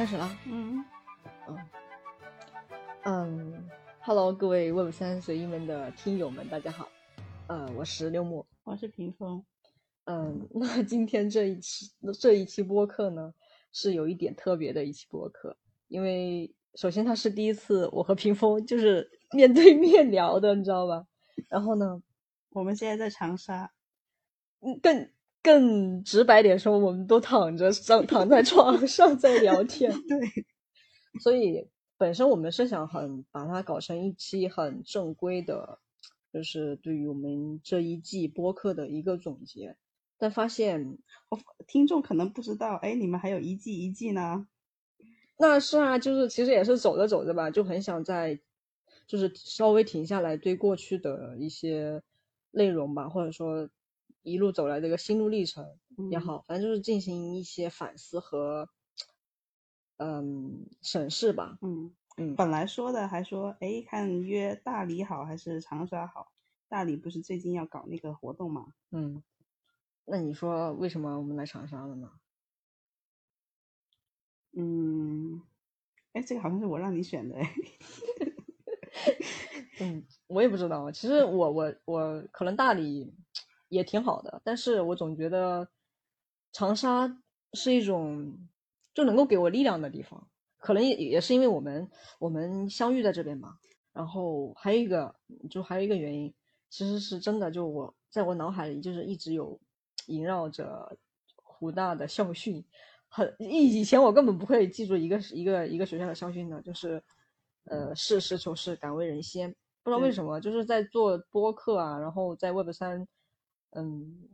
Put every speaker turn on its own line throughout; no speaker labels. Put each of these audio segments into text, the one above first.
开始了。
嗯，
嗯，Hello，各位 Web 三随意门的听友们，大家好。呃，我是六木。
我是屏风。
嗯，那今天这一期这一期播客呢，是有一点特别的一期播客，因为首先它是第一次我和屏风就是面对面聊的，你知道吧？然后呢，
我们现在在长沙，
嗯，更更直白点说，我们都躺着上躺在 床上在聊天。
对，
所以本身我们是想很把它搞成一期很正规的，就是对于我们这一季播客的一个总结。但发现
我听众可能不知道，哎，你们还有一季一季呢？
那是啊，就是其实也是走着走着吧，就很想在，就是稍微停下来，对过去的一些内容吧，或者说一路走来这个心路历程也好，反正就是进行一些反思和嗯审视吧。
嗯
嗯，
本来说的还说，哎，看约大理好还是长沙好？大理不是最近要搞那个活动吗？
嗯。那你说为什么我们来长沙了呢？
嗯，哎，这个好像是我让你选的哎。
嗯，我也不知道。其实我我我可能大理也挺好的，但是我总觉得长沙是一种就能够给我力量的地方。可能也也是因为我们我们相遇在这边嘛。然后还有一个就还有一个原因，其实是真的，就我在我脑海里就是一直有。萦绕着湖大的校训，很以以前我根本不会记住一个一个一个学校的校训的，就是呃实事求是，敢为人先。不知道为什么，就是在做播客啊，然后在 Web 三，嗯，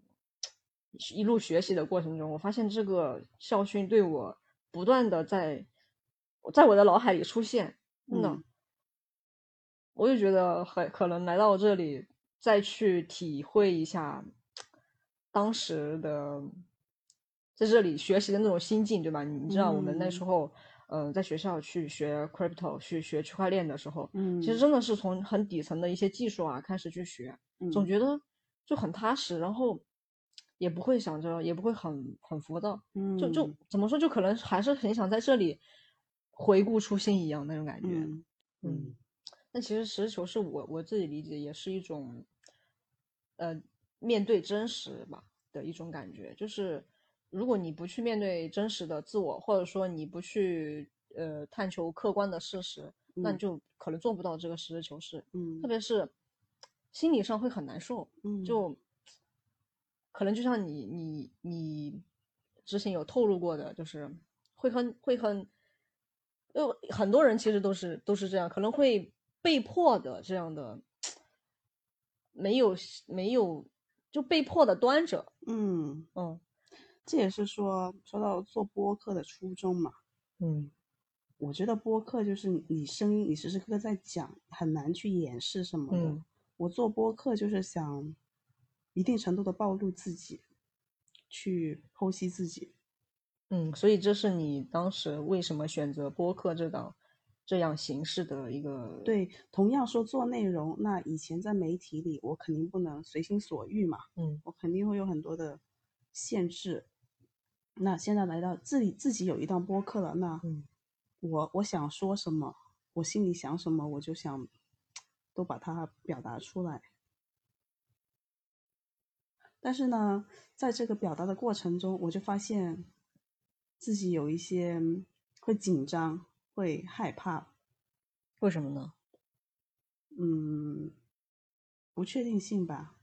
一路学习的过程中，我发现这个校训对我不断的在在我的脑海里出现。真的，我就觉得很可能来到这里再去体会一下。当时的在这里学习的那种心境，对吧？你知道我们那时候，嗯，在学校去学 crypto，去学区块链的时候，
嗯，
其实真的是从很底层的一些技术啊开始去学，总觉得就很踏实，然后也不会想着，也不会很很浮躁，
嗯，
就就怎么说，就可能还是很想在这里回顾初心一样那种感觉，嗯，那其实实事求是，我我自己理解也是一种，呃。面对真实吧的一种感觉，就是如果你不去面对真实的自我，或者说你不去呃探求客观的事实，那你就可能做不到这个实事求是。
嗯，
特别是心理上会很难受。
嗯，
就可能就像你你你之前有透露过的，就是会很会很，就很多人其实都是都是这样，可能会被迫的这样的，没有没有。就被迫的端着，
嗯
嗯，
这也是说说到做播客的初衷嘛，
嗯，
我觉得播客就是你声音，你时时刻刻在讲，很难去掩饰什么的。我做播客就是想一定程度的暴露自己，去剖析自己，
嗯，所以这是你当时为什么选择播客这档？这样形式的一个
对，同样说做内容，那以前在媒体里，我肯定不能随心所欲嘛，
嗯，
我肯定会有很多的限制。那现在来到自己自己有一档播客了，那我我想说什么，我心里想什么，我就想都把它表达出来。但是呢，在这个表达的过程中，我就发现自己有一些会紧张。会害怕，
为什么呢？
嗯，不确定性吧。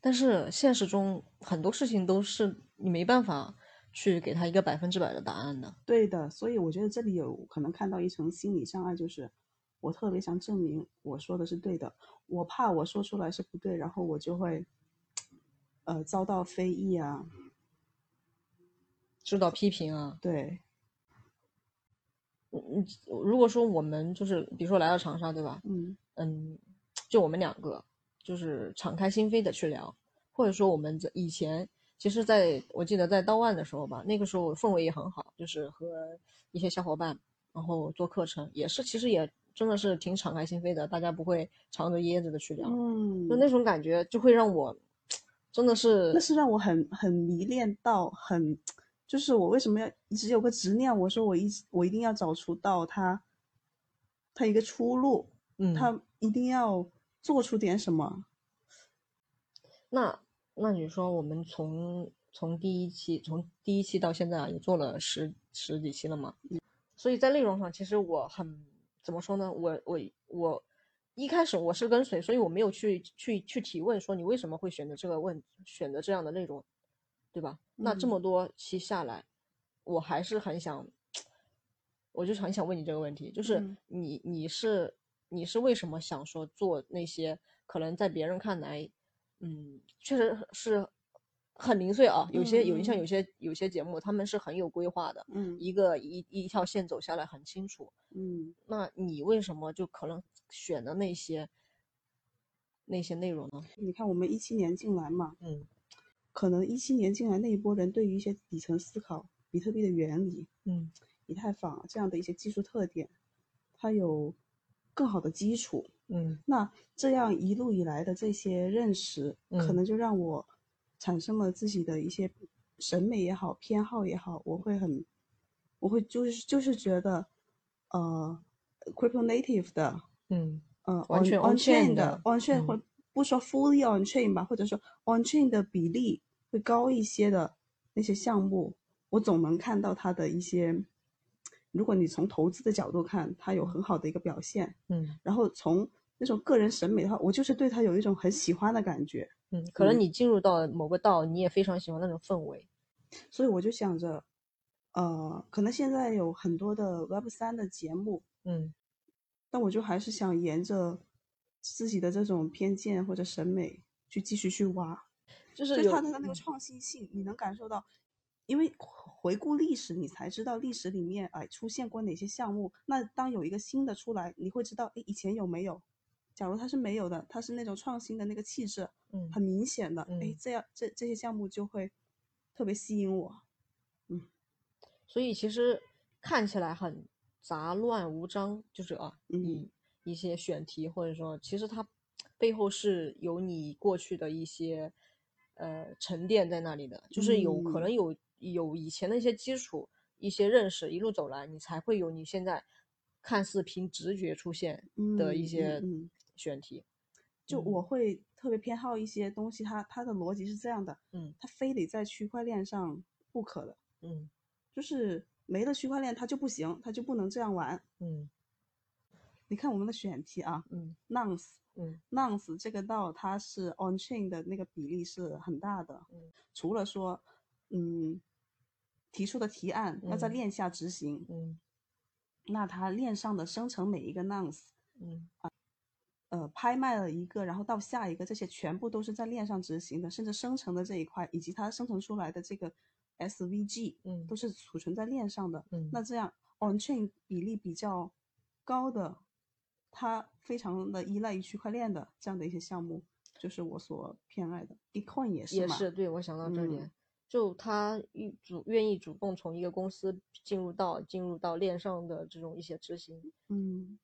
但是现实中很多事情都是你没办法去给他一个百分之百的答案的。
对的，所以我觉得这里有可能看到一层心理障碍，就是我特别想证明我说的是对的，我怕我说出来是不对，然后我就会呃遭到非议啊，
受到批评啊。
对。
嗯，如果说我们就是比如说来到长沙，对吧？
嗯
嗯，就我们两个，就是敞开心扉的去聊，或者说我们在以前，其实在我记得在刀万的时候吧，那个时候氛围也很好，就是和一些小伙伴，然后做课程，也是其实也真的是挺敞开心扉的，大家不会藏着掖着的去聊，
嗯，
就那种感觉就会让我真的是，
那是让我很很迷恋到很就是我为什么要一直有个执念？我说我一我一定要找出到他，他一个出路，
嗯，
他一定要做出点什么。
那那你说我们从从第一期从第一期到现在啊，也做了十十几期了嘛，嗯所以在内容上其实我很怎么说呢？我我我一开始我是跟随，所以我没有去去去提问说你为什么会选择这个问选择这样的内容，对吧？那这么多期下来，我还是很想，我就很想问你这个问题，就是你你是你是为什么想说做那些可能在别人看来，嗯，确实是很零碎啊。有些有像有些有些节目，他们是很有规划的，
嗯，
一个一一条线走下来很清楚，
嗯。
那你为什么就可能选的那些那些内容呢？
你看我们一七年进来嘛，
嗯，
可能一七年进来那一波人对于一些底层思考、比特币的原理，
嗯，
以太坊这样的一些技术特点，它有更好的基础。
嗯，
那这样一路以来的这些认识，可能就让我产生了自己的一些审美也好、偏好也好，我会很，我会就是就是觉得，呃，crypto native 的，
嗯，
呃，
完全
on chain
的
，on chain 或不说 fully on chain 吧，或者说 on chain 的比例会高一些的那些项目，我总能看到它的一些。如果你从投资的角度看，它有很好的一个表现，
嗯，
然后从那种个人审美的话，我就是对它有一种很喜欢的感觉，
嗯，可能你进入到某个道，你也非常喜欢那种氛围，
所以我就想着，呃，可能现在有很多的 Web 三的节目，
嗯，
但我就还是想沿着自己的这种偏见或者审美去继续去挖，
就是
它的那个创新性，你能感受到。因为回顾历史，你才知道历史里面哎出现过哪些项目。那当有一个新的出来，你会知道哎以前有没有？假如它是没有的，它是那种创新的那个气质，
嗯，
很明显的，
哎，
这样这这些项目就会特别吸引我，嗯。
所以其实看起来很杂乱无章，就是啊，
嗯，
一些选题或者说，其实它背后是有你过去的一些呃沉淀在那里的，就是有可能有。有以前的一些基础、一些认识，一路走来，你才会有你现在看似凭直觉出现的一些选题。
就我会特别偏好一些东西，它它的逻辑是这样的，
嗯，
它非得在区块链上不可的，
嗯，
就是没了区块链它就不行，它就不能这样玩，
嗯。
你看我们的选题啊，
嗯
，Nonce，
嗯
，Nonce 这个道它是 On Chain 的那个比例是很大的，
嗯，
除了说，嗯。提出的提案要在链下执行，
嗯，
那它链上的生成每一个 nonce，
嗯。
啊，呃，拍卖了一个，然后到下一个，这些全部都是在链上执行的，甚至生成的这一块以及它生成出来的这个 SVG，
嗯，
都是储存在链上的。
嗯，
那这样 on chain 比例比较高的，它非常的依赖于区块链的这样的一些项目，就是我所偏爱的。Bitcoin 也是
也是，对我想到这点。就他主愿意主动从一个公司进入到进入到链上的这种一些执行，
嗯，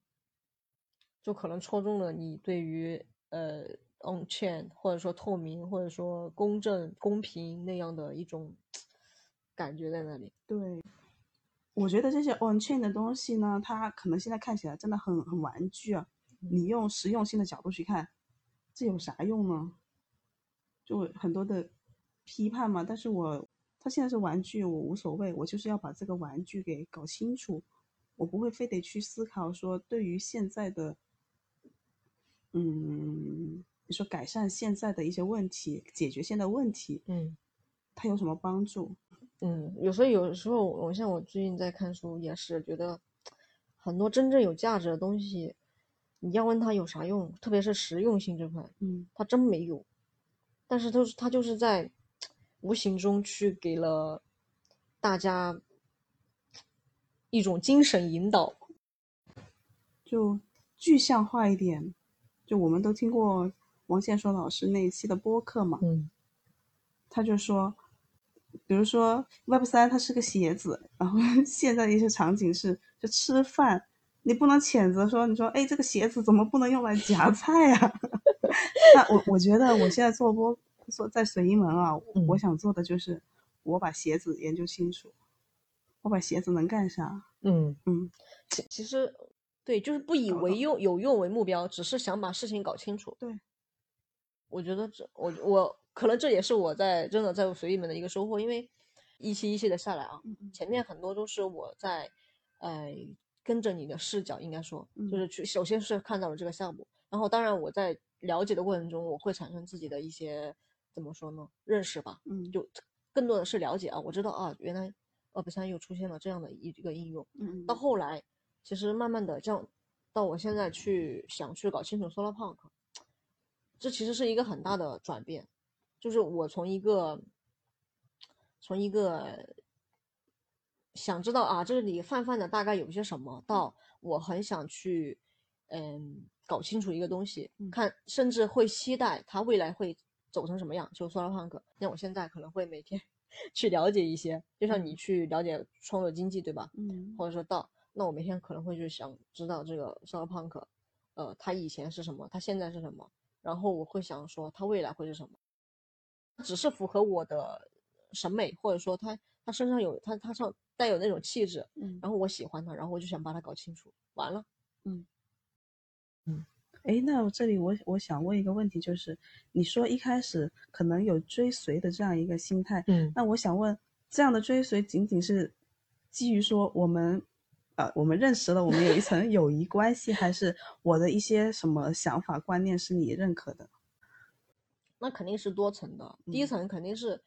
就可能戳中了你对于呃 on chain 或者说透明或者说公正公平那样的一种感觉在那里。
对，我觉得这些 on chain 的东西呢，它可能现在看起来真的很很玩具啊。你用实用性的角度去看，这有啥用呢？就很多的。批判嘛，但是我它现在是玩具，我无所谓，我就是要把这个玩具给搞清楚，我不会非得去思考说对于现在的，嗯，你说改善现在的一些问题，解决现在问题，
嗯，
它有什么帮助？
嗯，有时候有时候我像我最近在看书，也是觉得很多真正有价值的东西，你要问他有啥用，特别是实用性这块，
嗯，
他真没有，但是都是他就是在。无形中去给了大家一种精神引导，
就具象化一点。就我们都听过王建说老师那一期的播客嘛，
嗯，
他就说，比如说 Web 三它是个鞋子，然后 现在的一些场景是就吃饭，你不能谴责说，你说哎这个鞋子怎么不能用来夹菜啊？那我我觉得我现在做播。做在随意门啊，我想做的就是，我把鞋子研究清楚，我把鞋子能干啥？
嗯
嗯，
其其实对，就是不以为用有用为目标，只是想把事情搞清楚。
对，
我觉得这我我可能这也是我在真的在随意里面的一个收获，因为一期一期的下来啊，前面很多都是我在呃跟着你的视角，应该说就
嗯。
是去首先是看到了这个项目，然后当然我在了解的过程中，我会产生自己的一些怎么说呢认识吧，
嗯。
就更多的是了解啊，我知道啊，原来 Web 三又出现了这样的一一个应用，
嗯。
到后来，其实慢慢的这样，到我现在去想去搞清楚 Solar Punk，这其实是一个很大的转变，就是我从一个从一个想知道啊这里泛泛的大概有些什么，到我很想去嗯搞清楚一个东西，
嗯
看甚至会期待它未来会走成什么样，就 Solar Punk。那我现在可能会每天 去了解一些，就像你
嗯
去了解创作经济，对吧？
嗯
或者说到，那我每天可能会去想知道这个 Solar Punk，呃，他以前是什么，他现在是什么，然后我会想说他未来会是什么，只是符合我的审美，或者说他他身上有他他上带有那种气质，
嗯，
然后我喜欢他，然后我就想把他搞清楚，完了，嗯嗯。
哎，那我这里我我想问一个问题，就是你说一开始可能有追随的这样一个心态，
嗯。
那我想问，这样的追随仅仅是基于说我们，呃，我们认识了，我们有一层友谊关系，还是我的一些什么想法观念是你认可的？
那肯定是多层的。第一
嗯
层肯定是，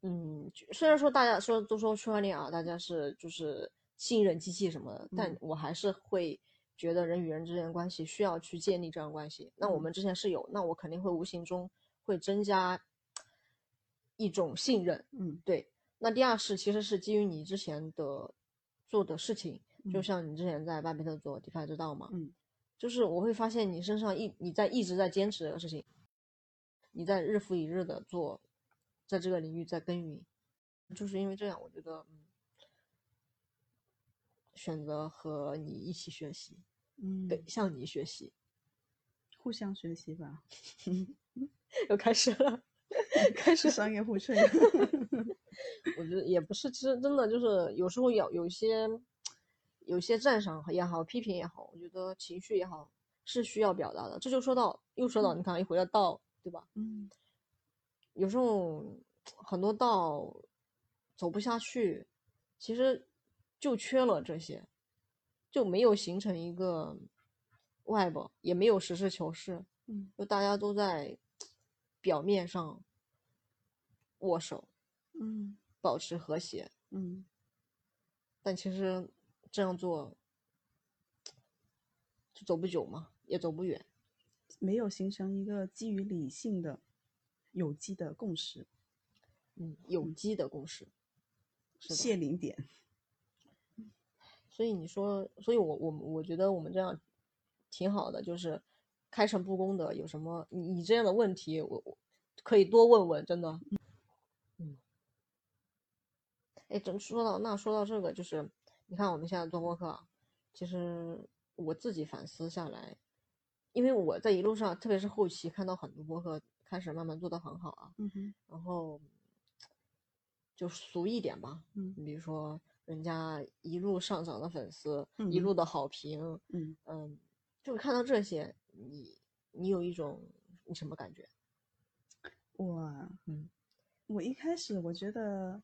嗯，就虽然说大家说都说区块链啊，大家是就是信任机器什么的，但
嗯
我还是会觉得人与人之间的关系需要去建立这样关系。那我
嗯
们之前是有，那我肯定会无形中会增加一种信任。
嗯
对，那第二是其实是基于你之前的做的事情，就
嗯。
像你之前在巴比特做 DeFi 之道嘛，
嗯。
就是我会发现你身上一你在一直在坚持这个事情，你在日复一日的做，在这个领域在耕耘，就是因为这样，我觉得嗯，选择和你一起学习，
嗯，
对，向你学习，
互相学习吧，
又开始了，开始
商业互吹。
我觉得也不是，其实真的就是有时候有有一些有些赞赏也好，批评也好，我觉得情绪也好是需要表达的。这就说到又说到你看一回到道，对吧？
嗯
有时候很多道走不下去，其实就缺了这些，就没有形成一个 web，也没有实事求是，
嗯
就大家都在表面上握手，
嗯
保持和谐，
嗯
但其实这样做就走不久嘛，也走不远。
没有形成一个基于理性的、有机的共识，
嗯，有机的共识。
谢零点。
所以你说，所以我我我觉得我们这样挺好的，就是开诚布公的，有什么你你这样的问题，我我可以多问问，真的。嗯。哎，真说到那说到这个，就是你看我们现在做播客啊，其实我自己反思下来，因为我在一路上，特别是后期看到很多播客开始慢慢做得很好啊，
嗯哼，
然后就俗一点吧，
嗯
你比如说人家一路上涨的粉丝，一
嗯
路的好评，
嗯，
嗯，就是看到这些，你你有一种你什么感觉？
我
嗯
我一开始我觉得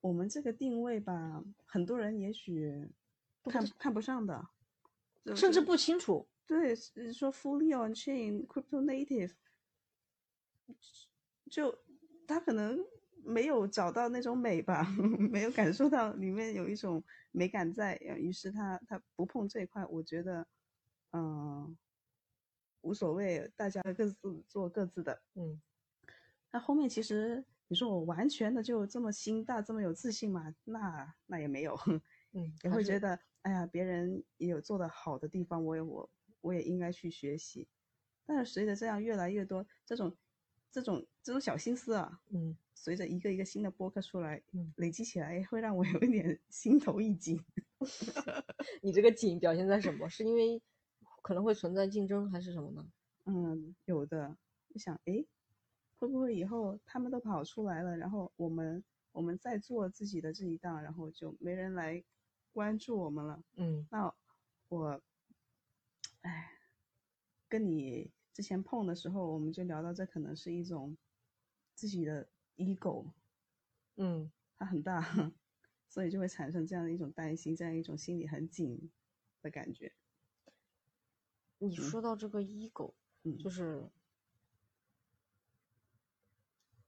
我们这个定位吧，很多人也许看看不上的，
甚至不清楚，
对，是说 fully on chain crypto native，就他可能没有找到那种美吧，没有感受到里面有一种美感在，呃于是他他不碰这一块，我觉得，嗯、无所谓，大家各自做各自的。
嗯
那后面其实你说我完全的就这么心大，这么有自信嘛？那那也没有，
嗯，
也会觉得，哎呀，别人也有做得好的地方，我也我我也应该去学习。但是随着这样越来越多这种这种这种小心思啊，
嗯
随着一个一个新的播客出来，
嗯
累积起来，会让我有一点 心头一紧。
你这个紧表现在什么？是因为可能会存在竞争，还是什么呢？
嗯，有的，我想，诶，会不会以后他们都跑出来了，然后我们我们再做自己的这一档，然后就没人来关注我们了。
嗯。
那我，哎，跟你之前碰的时候，我们就聊到这可能是一种自己的 ego，
嗯。
它很大，所以就会产生这样的一种担心，这样一种心里很紧的感觉。
你说到这个 ego，
嗯，
就是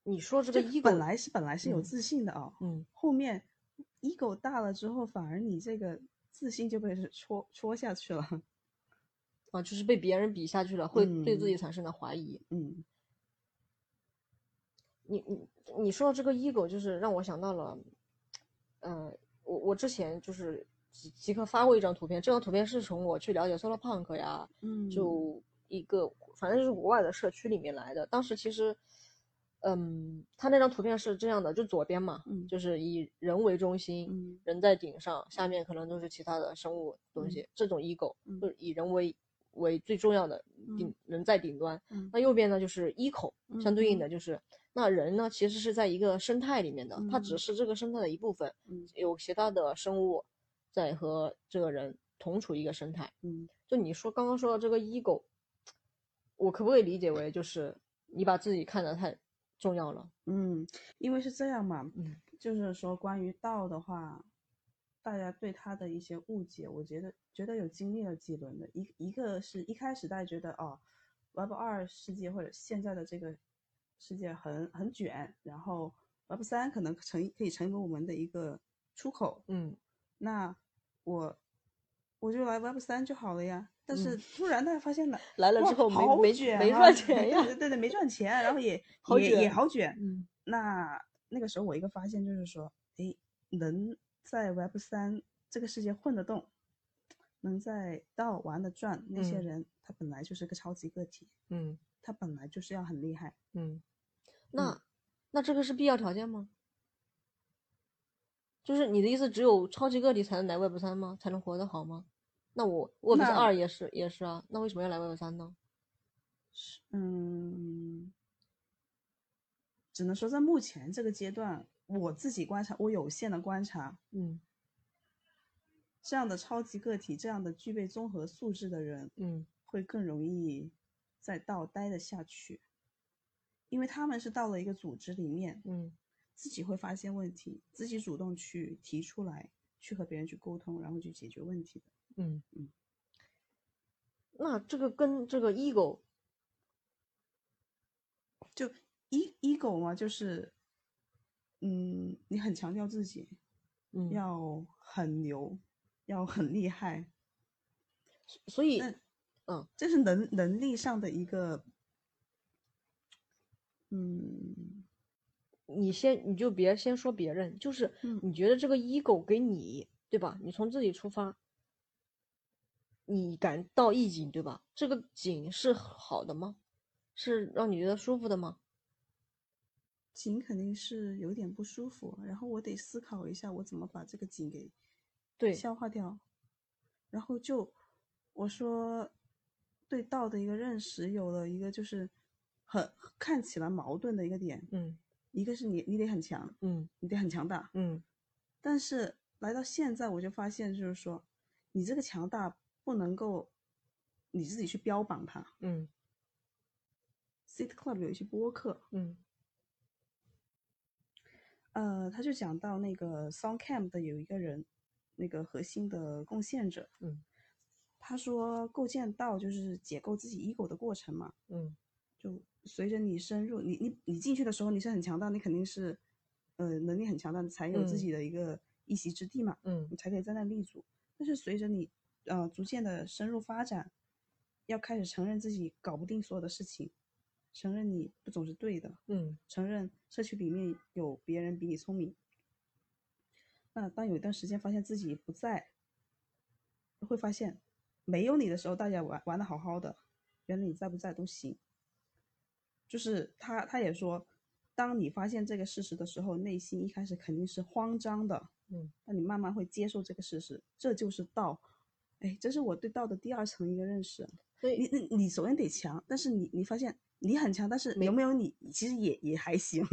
你说这个
这
ego
本来是本来是有
嗯
自信的哦，
嗯
后面 ego 大了之后，反而你这个自信就被戳戳下去了。
啊，就是被别人比下去了，会对自己
嗯
产生的怀疑。
嗯
你你你说到这个 ego，就是让我想到了，呃，我我之前就是即即刻发过一张图片，这张图片是从我去了解 Solar Punk 呀，
嗯，
就一个反正就是国外的社区里面来的。当时其实，嗯，他那张图片是这样的，就左边嘛，
嗯
就是以人为中心，
嗯
人在顶上，下面可能都是其他的生物东西，这种 ego
嗯
就是以人为为最重要的顶、
嗯
人在顶端。
嗯
那右边呢就是 eco，相对应
嗯
的就是那人呢其实是在一个生态里面的，它只
嗯
是这个生态的一部分，
嗯
有其他的生物在和这个人同处一个生态。
嗯
就你说刚刚说的这个 ego，我可不可以理解为就是你把自己看得太重要了？
嗯，因为是这样嘛，
嗯
就是说关于道的话，大家对他的一些误解，我觉得觉得有经历了几轮的。一一个是一开始大家觉得哦，Web 二世界或者现在的这个世界很很卷，然后 Web 三可能成可以成为我们的一个出口，
嗯
那我我就来 Web 三就好了呀。但是
嗯
突然大家发现了，
来了之后没
好
没
卷啊
没赚钱呀
对对对，没赚钱，然后也
好
也也好卷。
嗯
那那个时候我一个发现就是说，诶，能在 Web 三这个世界混得动，能在道玩的转，那些
嗯
人他本来就是个超级个体，
嗯
他本来就是要很厉害。
嗯，那那这个是必要条件吗？就是你的意思，只有超级个体才能来 Web 三吗？才能活得好吗？那我
那
二也是也是啊，那为什么要来 Web 三呢？
嗯，只能说在目前这个阶段，我自己观察，我有限的观察，
嗯
这样的超级个体，这样的具备综合素质的人，
嗯
会更容易在道待得下去，因为他们是到了一个组织里面，
嗯
自己会发现问题，自己主动去提出来，去和别人去沟通，然后去解决问题的。
嗯。
嗯。
那这个跟这个 ego
就 e ego 嘛，就是，嗯，你很强调自己，
嗯，
要很牛，要很厉害，
所以嗯。
这是能能力上的一个，嗯。
你先你就别先说别人，就是
嗯。
你觉得这个 ego 给你对吧？你从自己出发，你感到意境对吧？这个景是好的吗？是让你觉得舒服的吗？
景肯定是有点不舒服，然后我得思考一下，我怎么把这个景给
对，
消化掉，然后就我说对道的一个认识有了一个就是很看起来矛盾的一个点，
嗯
一个是你你得很强，
嗯
你得很强大，
嗯
但是来到现在我就发现就是说你这个强大不能够你自己去标榜它。
嗯。
City Club 有一些播客，
嗯。
呃，他就讲到那个 SongCamp 的有一个人，那个核心的贡献者，
嗯。
他说构建到就是解构自己 ego 的过程嘛，
嗯。
就随着你深入，你你你进去的时候你是很强大，你肯定是，呃，能力很强大，你才有自
嗯。
己的一个一席之地嘛，
嗯。
你才可以在那立足。但是随着你呃逐渐的深入发展，要开始承认自己搞不定所有的事情，承认你不总是对的，
嗯
承认社区里面有别人比你聪明。那当有一段时间发现自己不在，会发现没有你的时候，大家玩玩的好好的，原来你在不在都行。就是他他也说，当你发现这个事实的时候，内心一开始肯定是慌张的，
嗯，
那你慢慢会接受这个事实，这就是道。哎，这是我对道的第二层一个认识。
所以
你你你首先得强，但是你你发现你很强，但是有没有你其实也也还行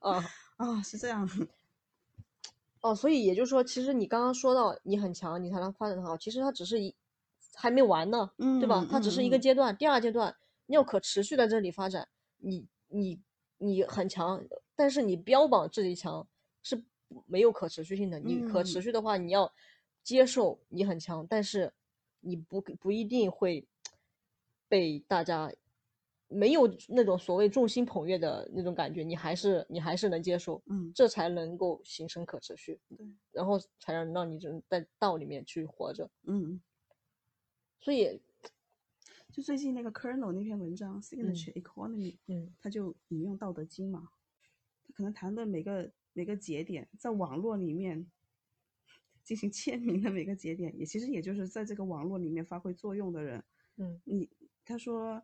啊，
啊，是这样。
哦，所以也就是说，其实你刚刚说到你很强，你才能发展很好，其实它只是一还没完呢，对吧？它只是一个阶段，第二阶段你要可持续在这里发展，你你你很强，但是你标榜自己强是没有可持续性的。你可持续的话，你要接受你很强，但是你不不一定会被大家。没有那种所谓众星捧月的那种感觉，你还是你还是能接受，
嗯，
这才能够形成可持续，
对，
然后才能让你在道里面去活着，
嗯，
所以，
就最近那个 Kernel 那篇文章，Signature Economy，
嗯，
他就引用《道德经》嘛，他可能谈的每个每个节点，在网络里面进行签名的每个节点，也其实也就是在这个网络里面发挥作用的人，
嗯，
你他说。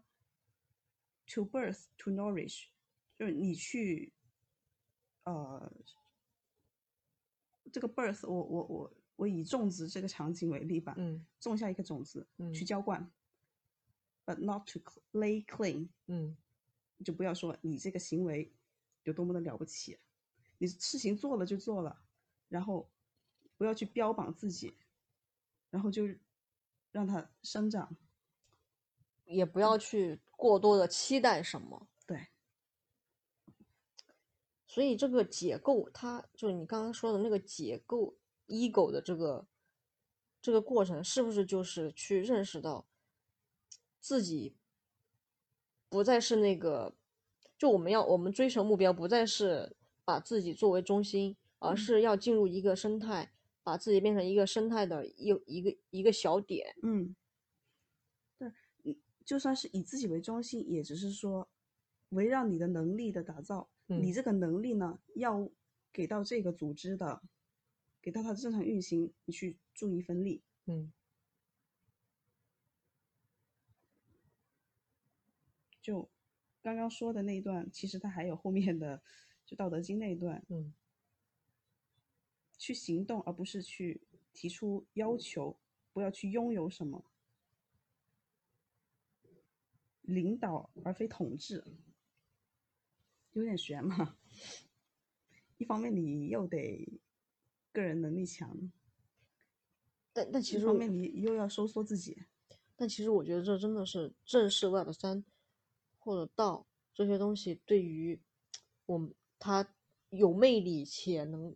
To birth, to nourish，就是你去，呃，这个 birth，我我我我以种植这个场景为例吧，
嗯，
种下一个种子，
嗯，
去浇灌，but not to lay claim，
嗯，
就不要说你这个行为有多么的了不起，你事情做了就做了，然后不要去标榜自己，然后就让它生长。
也不要去过多的期待什么，
对。
所以这个解构，它就是你刚刚说的那个解构 ego 的这个这个过程，是不是就是去认识到自己不再是那个，就我们要我们追求目标不再是把自己作为中心，而是要进入一个生态，把自己变成一个生态的一一个一个小点，
嗯。对就算是以自己为中心，也只是说围绕你的能力的打造。你这个能力呢，要给到这个组织的，给到它的正常运行，你去助一份力。
嗯。
就刚刚说的那一段，其实它还有后面的，就《道德经》那一段。
嗯。
去行动，而不是去提出要求，不要去拥有什么。领导而非统治，有点悬嘛。一方面你又得个人能力强，
但但其实
一方面你又要收缩自己。
但其实我觉得这真的是正式 Web 三或者道这些东西对于我们它有魅力且能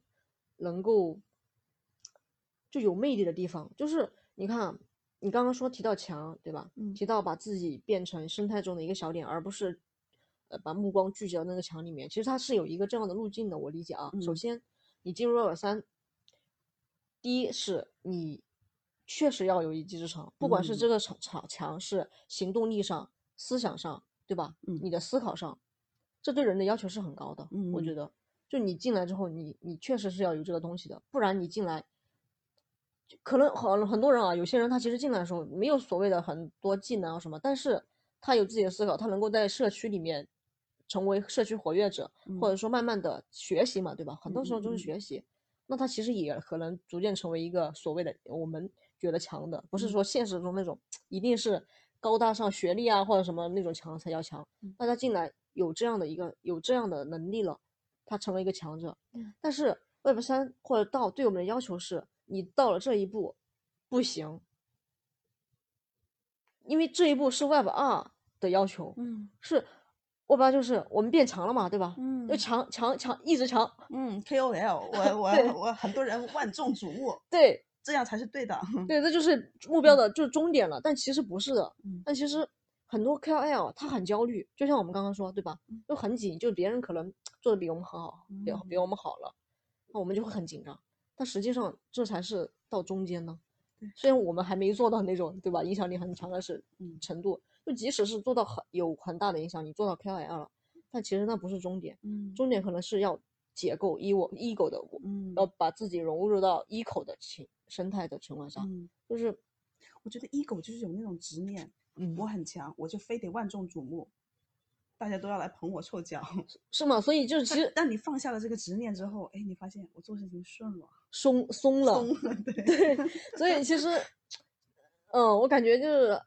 能够就有魅力的地方，就是你看。你刚刚说提到墙，对吧？
嗯，
提到把自己变成生态中的一个小点，而不是，呃，把目光聚焦那个墙里面。其实它是有一个这样的路径的，我理解啊。首先，你进入 Web 三，第一是你确实要有一技之长，不管是这个场场墙是行动力上、思想上，对吧？
嗯，
你的思考上，这对人的要求是很高的。
嗯，
我觉得，就你进来之后，你你确实是要有这个东西的，不然你进来。可能很很多人啊，有些人他其实进来的时候没有所谓的很多技能啊什么，但是他有自己的思考，他能够在社区里面成为社区活跃者，或者说慢慢的学习嘛，对吧？很多时候就是学习，那他其实也可能逐渐成为一个所谓的我们觉得强的，不是说现实中那种一定是高大上学历啊或者什么那种强才叫强。那他进来有这样的一个有这样的能力了，他成为一个强者。但是 Web 三或者道对我们的要求是。你到了这一步，不行，因为这一步是 Web 二的要求，
嗯，
是 Web 二就是我们变强了嘛，对吧？
嗯，
要强强强，一直强，
嗯，KOL，我我我很多人万众瞩目，
对，
这样才是对的，
对，这就是目标的，就是终点了。但其实不是的，
嗯，
但其实很多 KOL 他很焦虑，就像我们刚刚说，对吧？就很紧，就别人可能 做的比我们很好，比比我们好了，那我们就会很紧张。但实际上，这才是到中间呢。虽然我们还没做到那种，对吧？影响力很强的是程度，就即使是做到很有很大的影响你，做到 KOL 了，但其实那不是终点。
嗯，
终点可能是要解构 E 我 ego 的我，
嗯，
要把自己融入到 ego 的情生态的情况下。
嗯，
就是
我觉得 ego 就是有那种执念，
嗯，
我很强，我就非得万众瞩目。大家都要来捧我臭脚，
是吗？所以就是其实，
当你放下了这个执念之后，哎，你发现我做事情顺了，
松松了，
松了，对
对。所以其实，嗯，我感觉就是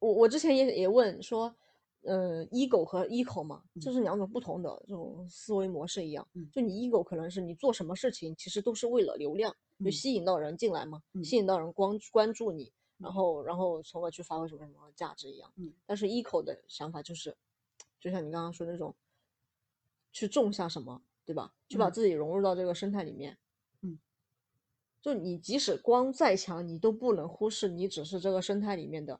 我我之前也也问说，呃，ego 和 eco 嘛，这是两种不同的这种思维模式一样。就你 ego 可能是你做什么事情，其实都是为了流量，就吸引到人进来嘛，吸引到人关关注你，然后然后从而去发挥什么什么价值一样。嗯但是 eco 的想法就是，就像你刚刚说那种，去种下什么，对吧？去把自己融入到这个生态里面。
嗯。
就你即使光再强，你都不能忽视你只是这个生态里面的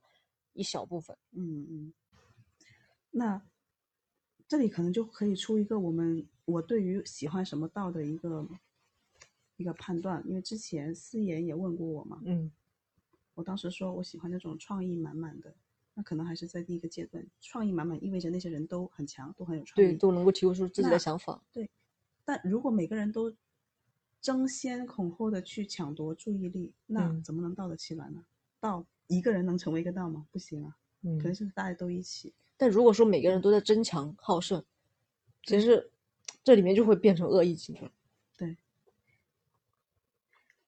一小部分。
嗯嗯。那这里可能就可以出一个我们我对于喜欢什么道的一个一个判断，因为之前思妍也问过我嘛，
嗯，
我当时说我喜欢那种创意满满的，那可能还是在第一个阶段，创意满满意味着那些人都很强，都很有创
意，对，都能够提出自己的想法，
对。但如果每个人都争先恐后的去抢夺注意力，那怎么能道得起来呢？道一个人能成为一个道吗？不行啊，嗯，肯定是大家都一起。
但如果说每个人都在争强好胜，其实这里面就会变成恶意竞争。
对，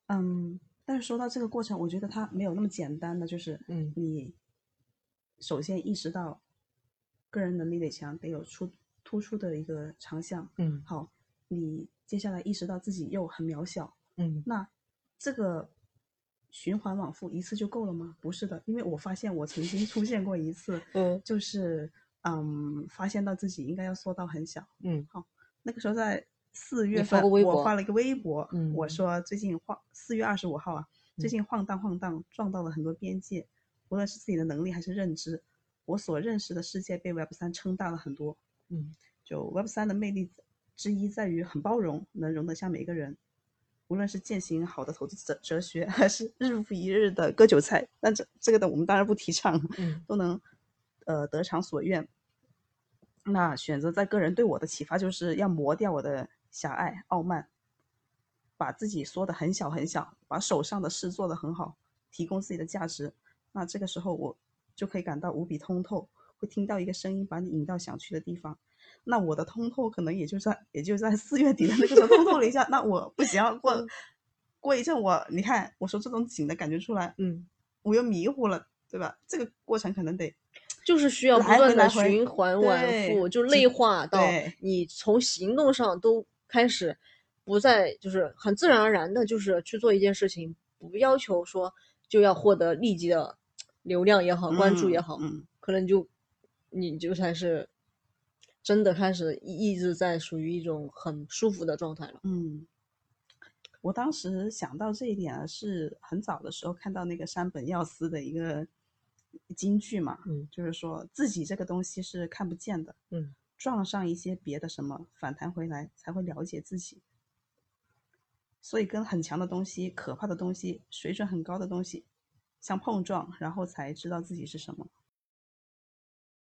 嗯，但是说到这个过程，我觉得它没有那么简单的，就是
嗯，
你首先意识到个人能力得强，得有出突出的一个长项。
嗯，
好，你接下来意识到自己又很渺小。
嗯，
那这个。循环往复一次就够了吗？不是的，因为我发现我曾经出现过一次，
嗯，
就是嗯，发现到自己应该要缩到很小，
嗯，
好，那个时候在四月份，我发了一个微博，
嗯，
我说最近晃，四月二十五号啊，最近晃荡晃荡，撞到了很多边界，无论是自己的能力还是认知，我所认识的世界被 Web 三撑大了很多，
嗯，
就 Web 三的魅力之一在于很包容，能容得下每一个人。无论是践行好的投资哲哲学，还是日复一日的割韭菜，那这这个的我们当然不提倡，都能呃得偿所愿。那选择在个人对我的启发，就是要磨掉我的狭隘傲慢，把自己缩得很小很小，把手上的事做得很好，提供自己的价值。那这个时候我就可以感到无比通透，会听到一个声音把你引到想去的地方。那我的通透可能也就在也就在 四月底的那个时候通透了一下。那我不行，过过一阵我你看我说这种紧的感觉出来，
嗯，
我又迷糊了，对吧？这个过程可能得
就是需要不断的循环往复，就内化到你从行动上都开始不再就是很自然而然的，就是去做一件事情，不要求说就要获得立即的流量也好，关注也好，
嗯，
可能就你就才是。真的开始一直在属于一种很舒服的状态了。
嗯，我当时想到这一点啊，是很早的时候看到那个山本耀司的一个金句嘛，
嗯，
就是说自己这个东西是看不见的，
嗯，
撞上一些别的什么反弹回来才会了解自己。所以跟很强的东西、可怕的东西、水准很高的东西相碰撞，然后才知道自己是什么。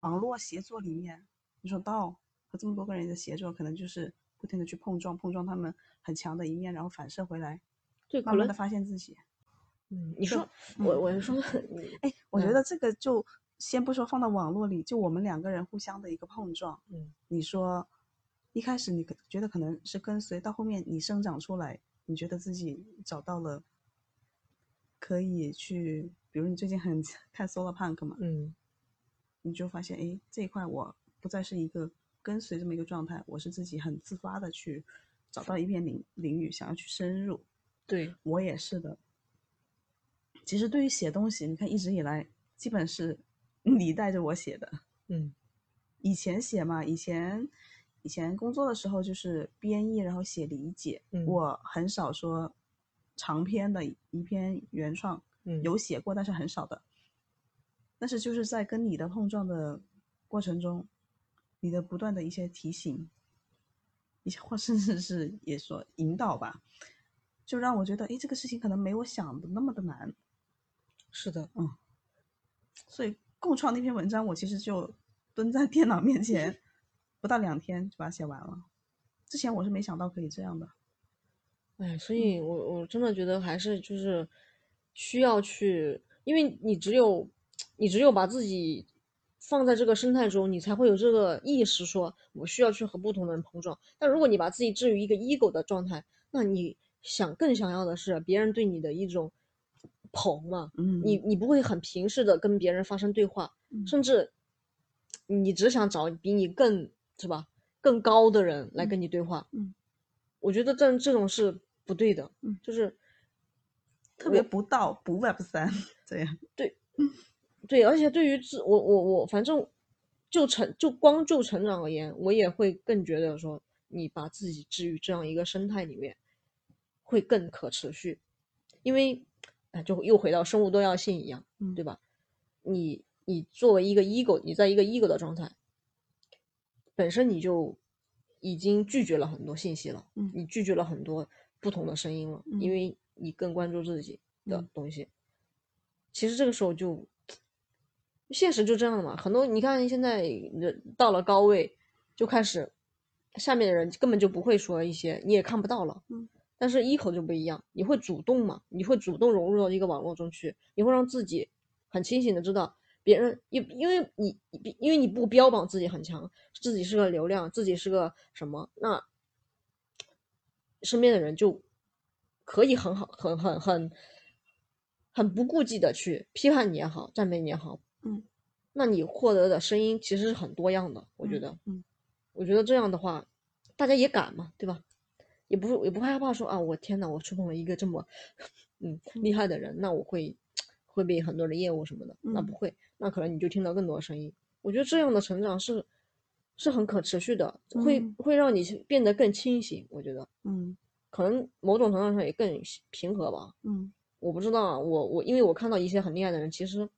网络协作里面。你说道和这么多个人的协作，可能就是不停的去碰撞，碰撞他们很强的一面，然后反射回来，
对，
慢慢的发现自己。
嗯，你说我我是说，
哎，我觉得这个就先不说放到网络里，就我们两个人互相的一个碰撞。
嗯，
你说一开始你觉得可能是跟随，到后面你生长出来，你觉得自己找到了可以去，比如你最近很看 Solar Punk 嘛，
嗯，
你就发现哎这一块我。不再是一个跟随这么一个状态，我是自己很自发的去找到一片领领域，想要去深入。
对
我也是的。其实对于写东西，你看一直以来基本是你带着我写的。
嗯，
以前写嘛，以前以前工作的时候就是编译，然后写理解。
嗯，
我很少说长篇的一篇原创。
嗯，
有写过，但是很少的。但是就是在跟你的碰撞的过程中。你的不断的一些提醒，一些或甚至是也说引导吧，就让我觉得，哎，这个事情可能没我想的那么的难。
是的，
嗯。所以共创那篇文章，我其实就蹲在电脑面前，不到两天就把它写完了。之前我是没想到可以这样的。
哎，所以我我真的觉得还是就是需要去，因为你只有你只有把自己。放在这个生态中，你才会有这个意识，说我需要去和不同的人碰撞。但如果你把自己置于一个 ego 的状态，那你想更想要的是别人对你的一种捧嘛？
嗯，
你你不会很平视的跟别人发生对话，甚至你只想找比你更是吧？更高的人来跟你对话，
嗯，
我觉得这这种是不对的，
嗯，
就是
特别不道不 Web 三这样，
对，对，而且对于自我我我反正就成就光就成长而言，我也会更觉得说，你把自己置于这样一个生态里面，会更可持续，因为啊，就又回到生物多样性一样，
嗯
对吧？你你作为一个 ego，你在一个 ego 的状态，本身你就已经拒绝了很多信息了，
嗯
你拒绝了很多不同的声音了，因
嗯
为你更关注自己的
嗯
东西。其实这个时候就，现实就这样了嘛。很多你看现在人到了高位，就开始下面的人根本就不会说一些，你也看不到了。
嗯。
但是一口就不一样，你会主动嘛？你会主动融入到一个网络中去，你会让自己很清醒的知道别人，因因为你因为你不标榜自己很强，自己是个流量，自己是个什么，那身边的人就可以很好、很很很很不顾忌的去批判你也好，赞美你也好，
嗯，
那你获得的声音其实是很多样的，我觉得，
嗯，
我觉得这样的话，大家也敢嘛，对吧？也不是也不害怕说啊，我天呐，我触碰了一个这么嗯厉害的人，那我会会被很多人厌恶什么的，那不
嗯
会，那可能你就听到更多的声音。我觉得这样的成长是是很可持续的，会
嗯
会让你变得更清醒。我觉得
嗯
可能某种程度上也更平和吧。
嗯
我不知道啊，我我因为我看到一些很厉害的人，其实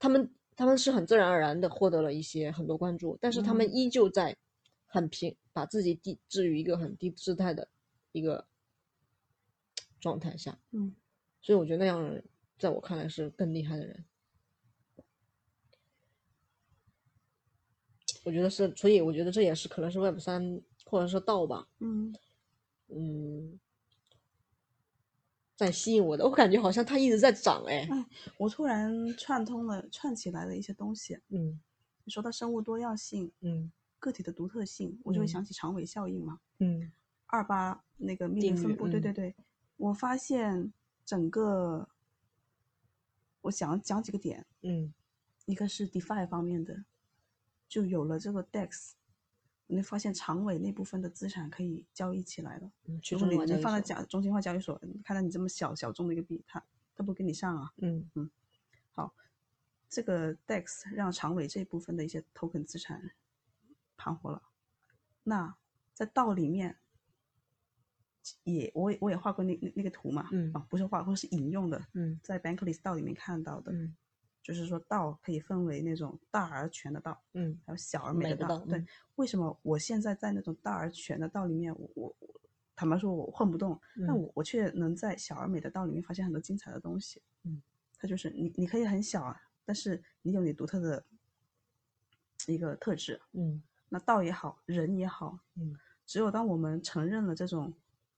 他们他们是很自然而然的获得了一些很多关注，但是他们
嗯
依旧在很平，把自己低置于一个很低姿态的一个状态下，
嗯
所以我觉得那样的人，在我看来是更厉害的人。我觉得是，所以我觉得这也是可能是 Web 三或者是道吧，
嗯
嗯，在吸引我的。我感觉好像它一直在涨，哎，
哎，我突然串通了串起来了一些东西。
嗯
你说到生物多样性、
嗯
个体的独特性，我就会
嗯
想起长尾效应嘛。
嗯
二八那个密
定律
林分布，对对
嗯
对，我发现整个，我想讲几个点，
嗯
一个是 DeFi 方面的，就有了这个 DEX，你会发现长尾那部分的资产可以交易起来了。
嗯，去
如果你你放在
所
假中心化交易所，看到你这么小小众的一个币，它它不给你上啊。
嗯嗯，好
这个 DEX 让长尾这部分的一些 token 资产盘活了。那在道里面也我也我也画过那那那个图嘛，
嗯
啊不是画过是引用的，
嗯
在 Bankless 道里面看到的，
嗯
就是说道可以分为那种大而全的道，
嗯
还有小而美
美的
的道。对，
嗯
为什么我现在在那种大而全的道里面，我我我坦白说我混不动，但
嗯
我我却能在小而美的道里面发现很多精彩的东西。
嗯，
它就是你你可以很小啊，但是你有你独特的一个特质。
嗯
那道也好，人也好，
嗯
只有当我们承认了这种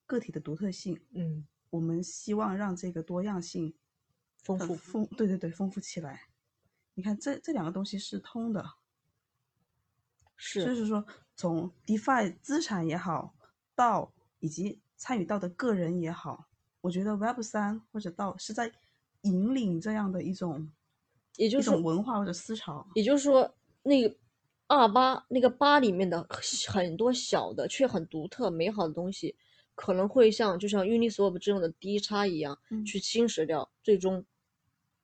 个体的独特性，
嗯，
我们希望让这个多样性呃
丰富
丰对对对丰富起来。你看这这两个东西是通的，是就是是说从 DeFi 资产也好，到以及参与到的个人也好，我觉得 Web 三或者到是在引领这样的一种
也就是一
种文化或者思潮。
也就是说，那个二八那个八里面的很多小的却很独特美好的东西，可能会像就像 Uniswap 这样的低差一样，
嗯
去侵蚀掉，最终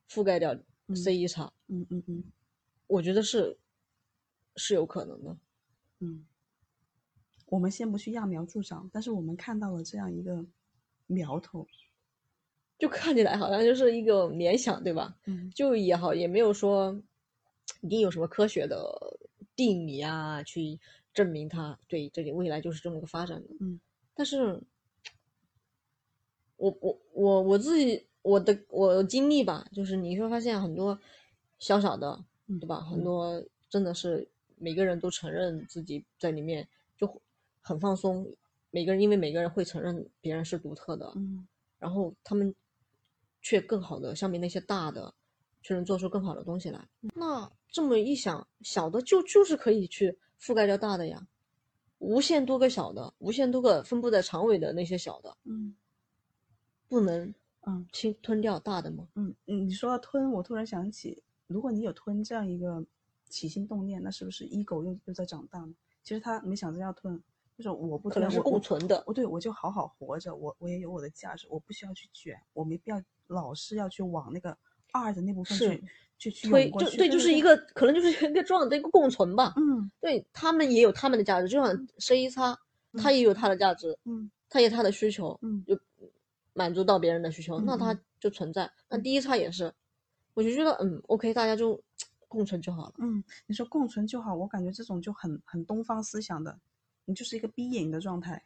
覆盖掉
嗯
C 一差。
嗯嗯嗯
我觉得是是有可能的。
嗯，我们先不去揠苗助长，但是我们看到了这样一个苗头。
就看起来好像就是一个联想，对吧？
嗯
就也好，也没有说一定有什么科学的定理啊，去证明他对这里未来就是这么个发展的。
嗯，
但是，我我我我自己我的我的经历吧，就是你会发现很多小小的，
嗯
对吧？很
嗯。
多真的是每个人都承认自己在里面就很放松，每个人因为每个人会承认别人是独特的，
嗯。
然后他们却更好的相比那些大的，却能做出更好的东西来。那这么一想，小的就就是可以去覆盖掉大的呀，无限多个小的，无限多个分布在长尾的那些小的，
嗯
不能
嗯
侵吞掉大的吗？
嗯嗯，你说到吞，我突然想起，如果你有吞这样一个起心动念，那是不是 ego 又又在长大呢？其实他没想着要吞，就是我不
可能是共存的。
我对我就好好活着，我我也有我的价值，我不需要去卷，我没必要老是要去往那个二的那部分去去去
推，就对，就是一个可能就是一个这样的一个共存吧。
嗯，
对他们也有他们的价值，就像 C 一叉，他也有他的价值，
嗯，
他有他的需求，
嗯，
就满足到别人的需求，那他就存在。那第一叉也是，我就觉得嗯，OK，大家就共存就好了。
嗯，你说共存就好，我感觉这种就很很东方思想的，你就是一个 being 的状态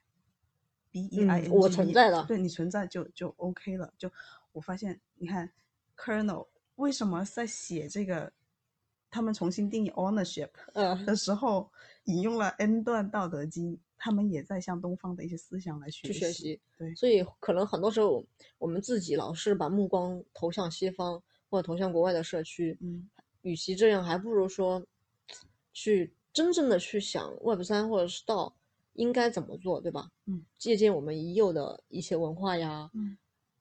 ，B E I N G，
我存在的，
对你存在就就 OK 了。就我发现，你看 Kernel 为什么在写这个，他们重新定义 ownership 的时候，引用了 N 段《道德经》。他们也在向东方的一些思想来学
去学习，
对，
所以可能很多时候我们自己老是把目光投向西方或者投向国外的社区，
嗯，
与其这样，还不如说去真正的去想 Web 三或者是道应该怎么做，对吧？
嗯，
借鉴我们已有的一些文化呀，
嗯，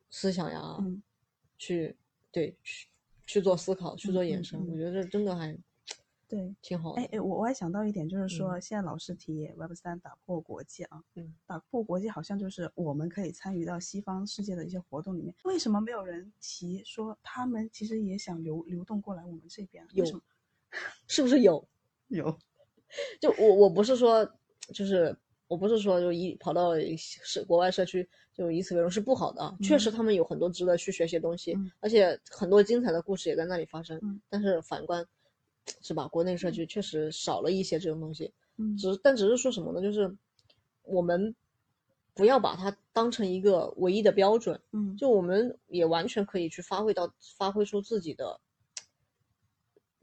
思想呀，
嗯，
去对去去做思考，去做延伸，我觉得这真的还。
对，
挺好。
哎哎，我我还想到一点，就是说现在老师提 Web 三打破国界啊，
嗯，
打破国界好像就是我们可以参与到西方世界的一些活动里面，为什么没有人提说他们其实也想流流动过来我们这边？
有，是不是有？
有，
就我我不是说，就是我不是说就一跑到是国外社区就以此为荣是不好的，确实他们有很多值得去学习的东西，而且很多精彩的故事也在那里发生。但是反观。是吧？国内社区确实少了一些这种东西，
嗯，
只但只是说什么呢？就是我们不要把它当成一个唯一的标准，
嗯，
就我们也完全可以去发挥到发挥出自己的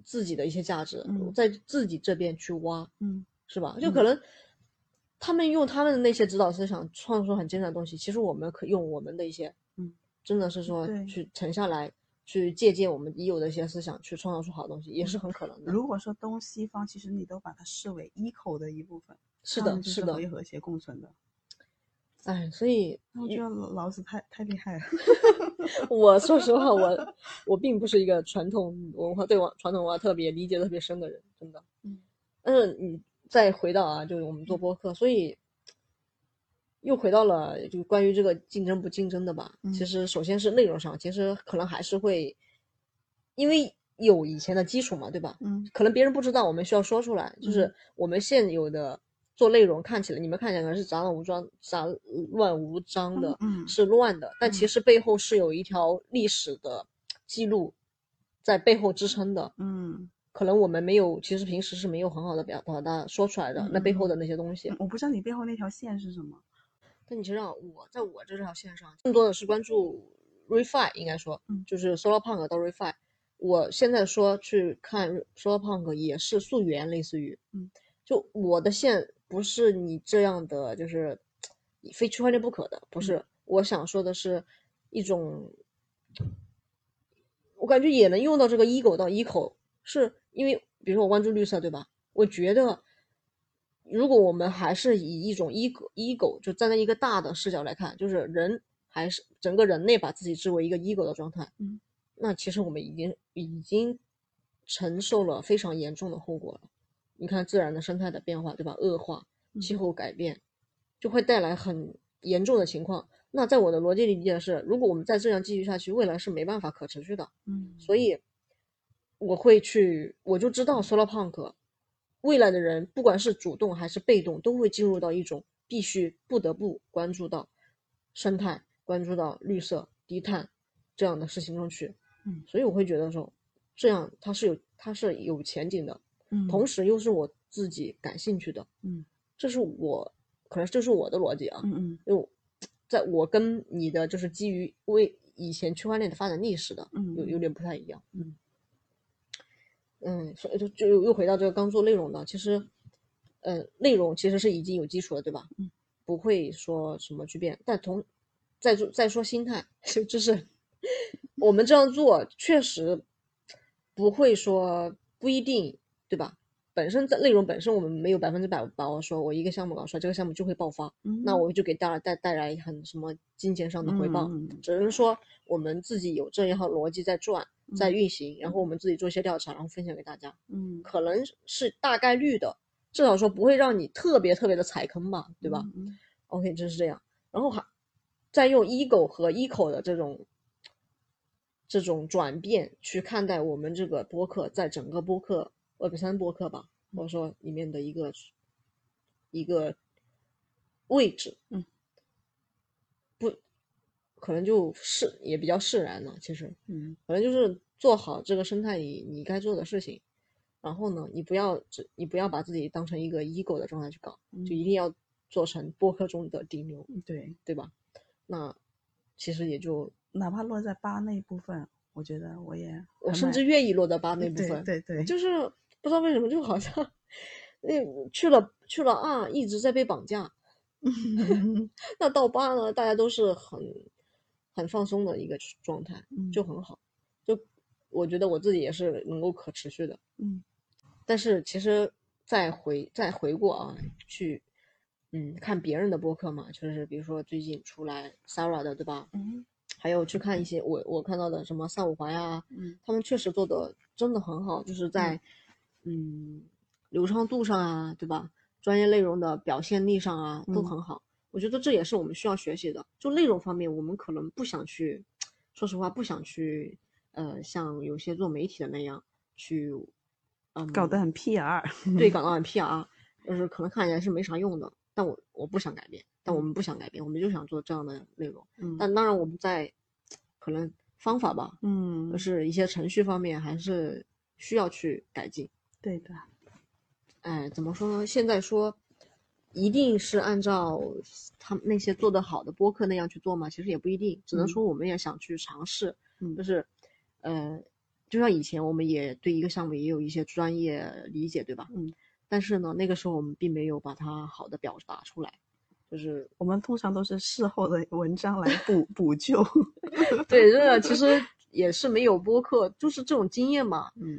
自己的一些价值，在自己这边去挖，
嗯，
是吧？就可能他们用他们的那些指导思想创作出很精彩的东西，其实我们可用我们的一些，
嗯，
真的是说去沉下来。去借鉴我们已有的一些思想，去创造出好东西，也是很可能的。
如果说东西方，其实你都把它视为 eco 的一部分，
是的，是的，
可以和谐共存的。
哎，所以
我觉得老子太太厉害了。
我说实话，我我并不是一个传统文化对文传统文化特别理解特别深的人，真的。
嗯。
但是你再回到啊，就是我们做播客，所以。又回到了就关于这个竞争不竞争的吧。其实首先是内容上，其实可能还是会，因为有以前的基础嘛，对吧？
嗯，
可能别人不知道，我们需要说出来。就是我们现有的做内容，看起来你们看起来是杂乱无章、杂乱无章的，
嗯，
是乱的，但其实背后是有一条历史的记录在背后支撑的。
嗯，
可能我们没有，其实平时是没有很好的表达的说出来的，那背后的那些东西。
我不知道你背后那条线是什么。
但你知道我在我这条线上，更多的是关注 refi，应该说，
嗯，
就是 solar punk 到 refi。我现在说去看 solar punk 也是溯源，类似于，
嗯，
就我的线不是你这样的，就是非区块链不可的，不是。我想说的是一种，我感觉也能用到这个 ego 到 eco，是因为比如说我关注绿色，对吧？我觉得。如果我们还是以一种 ego ego 就站在一个大的视角来看，就是人还是整个人类把自己置为一个 ego 的状态，
嗯，
那其实我们已经已经承受了非常严重的后果了。你看自然的生态的变化，对吧？恶化，气候改变，就会带来很严重的情况。那在我的逻辑理解是，如果我们再这样继续下去，未来是没办法可持续的。
嗯，
所以我会去，我就知道 solar punk。未来的人，不管是主动还是被动，都会进入到一种必须不得不关注到生态、关注到绿色、低碳这样的事情中去。
嗯，
所以我会觉得说，这样它是有它是有前景的，
嗯，
同时又是我自己感兴趣的，
嗯，
这是我可能这是我的逻辑啊，
嗯嗯，
就在我跟你的就是基于为以前区块链的发展历史的，
嗯，
有有点不太一样，
嗯。
嗯，所以就就又回到这个刚做内容的，其实，呃，内容其实是已经有基础了，对吧？
嗯，
不会说什么巨变。但同再说再说心态，就就是我们这样做确实不会说不一定，对吧？本身在内容本身我们没有百分之百把握，说我一个项目搞出来，这个项目就会爆发，那我就给大家带带来很什么金钱上的回报，只能说我们自己有这一套逻辑在转。在运行，然后我们自己做一些调查，然后分享给大家。
嗯，
可能是大概率的，至少说不会让你特别特别的踩坑吧，对吧、
嗯
o k 就是这样。然后还再用 ego 和 eco 的这种这种转变去看待我们这个播客，在整个播客 Web 三播客吧，或者说里面的一个一个位置，
嗯，
不，可能就是也比较释然了，其实，
嗯。
可能就是做好这个生态里你该做的事情，然后呢，你不要只你不要把自己当成一个 ego 的状态去搞，
嗯
就一定要做成播客中的顶流，
嗯，对，
对吧？那其实也就
哪怕落在八那一部分，我觉得我也
我甚至愿意落在八那部
对
分，
对对，
就是不知道为什么，就好像那去了去了二一直在被绑架 那到八呢，大家都是很很放松的一个状态，
嗯
就很好。就我觉得我自己也是能够可持续的，
嗯
但是其实再回再回过啊，去嗯看别人的播客嘛，就是比如说最近出来 Sarah 的，对吧？
嗯
还有去看一些我我看到的什么三五环呀，
嗯
他们确实做的真的很好，就是在嗯流畅度上啊，对吧？专业内容的表现力上啊都
嗯
很好。我觉得这也是我们需要学习的。就内容方面，我们可能不想去，说实话不想去，呃，像有些做媒体的那样去，嗯，
搞得很 PR，
对，搞得很 PR，就是可能看起来是没啥用的。但我我不想改变，但我们不想改变，我们就想做这样的内容。
嗯
但当然，我们在可能方法吧，
嗯
就是一些程序方面还是需要去改进。
对的，
哎，怎么说呢？现在说一定是按照他们那些做得好的播客那样去做吗？其实也不一定，只能
嗯
说我们也想去尝试，
嗯
就是呃，就像以前我们也对一个项目也有一些专业理解，对吧？
嗯。
但是呢，那个时候我们并没有把它好的表达出来，就是
我们通常都是事后的文章来补补救，
对这个其实也是没有播客，就是这种经验嘛。
嗯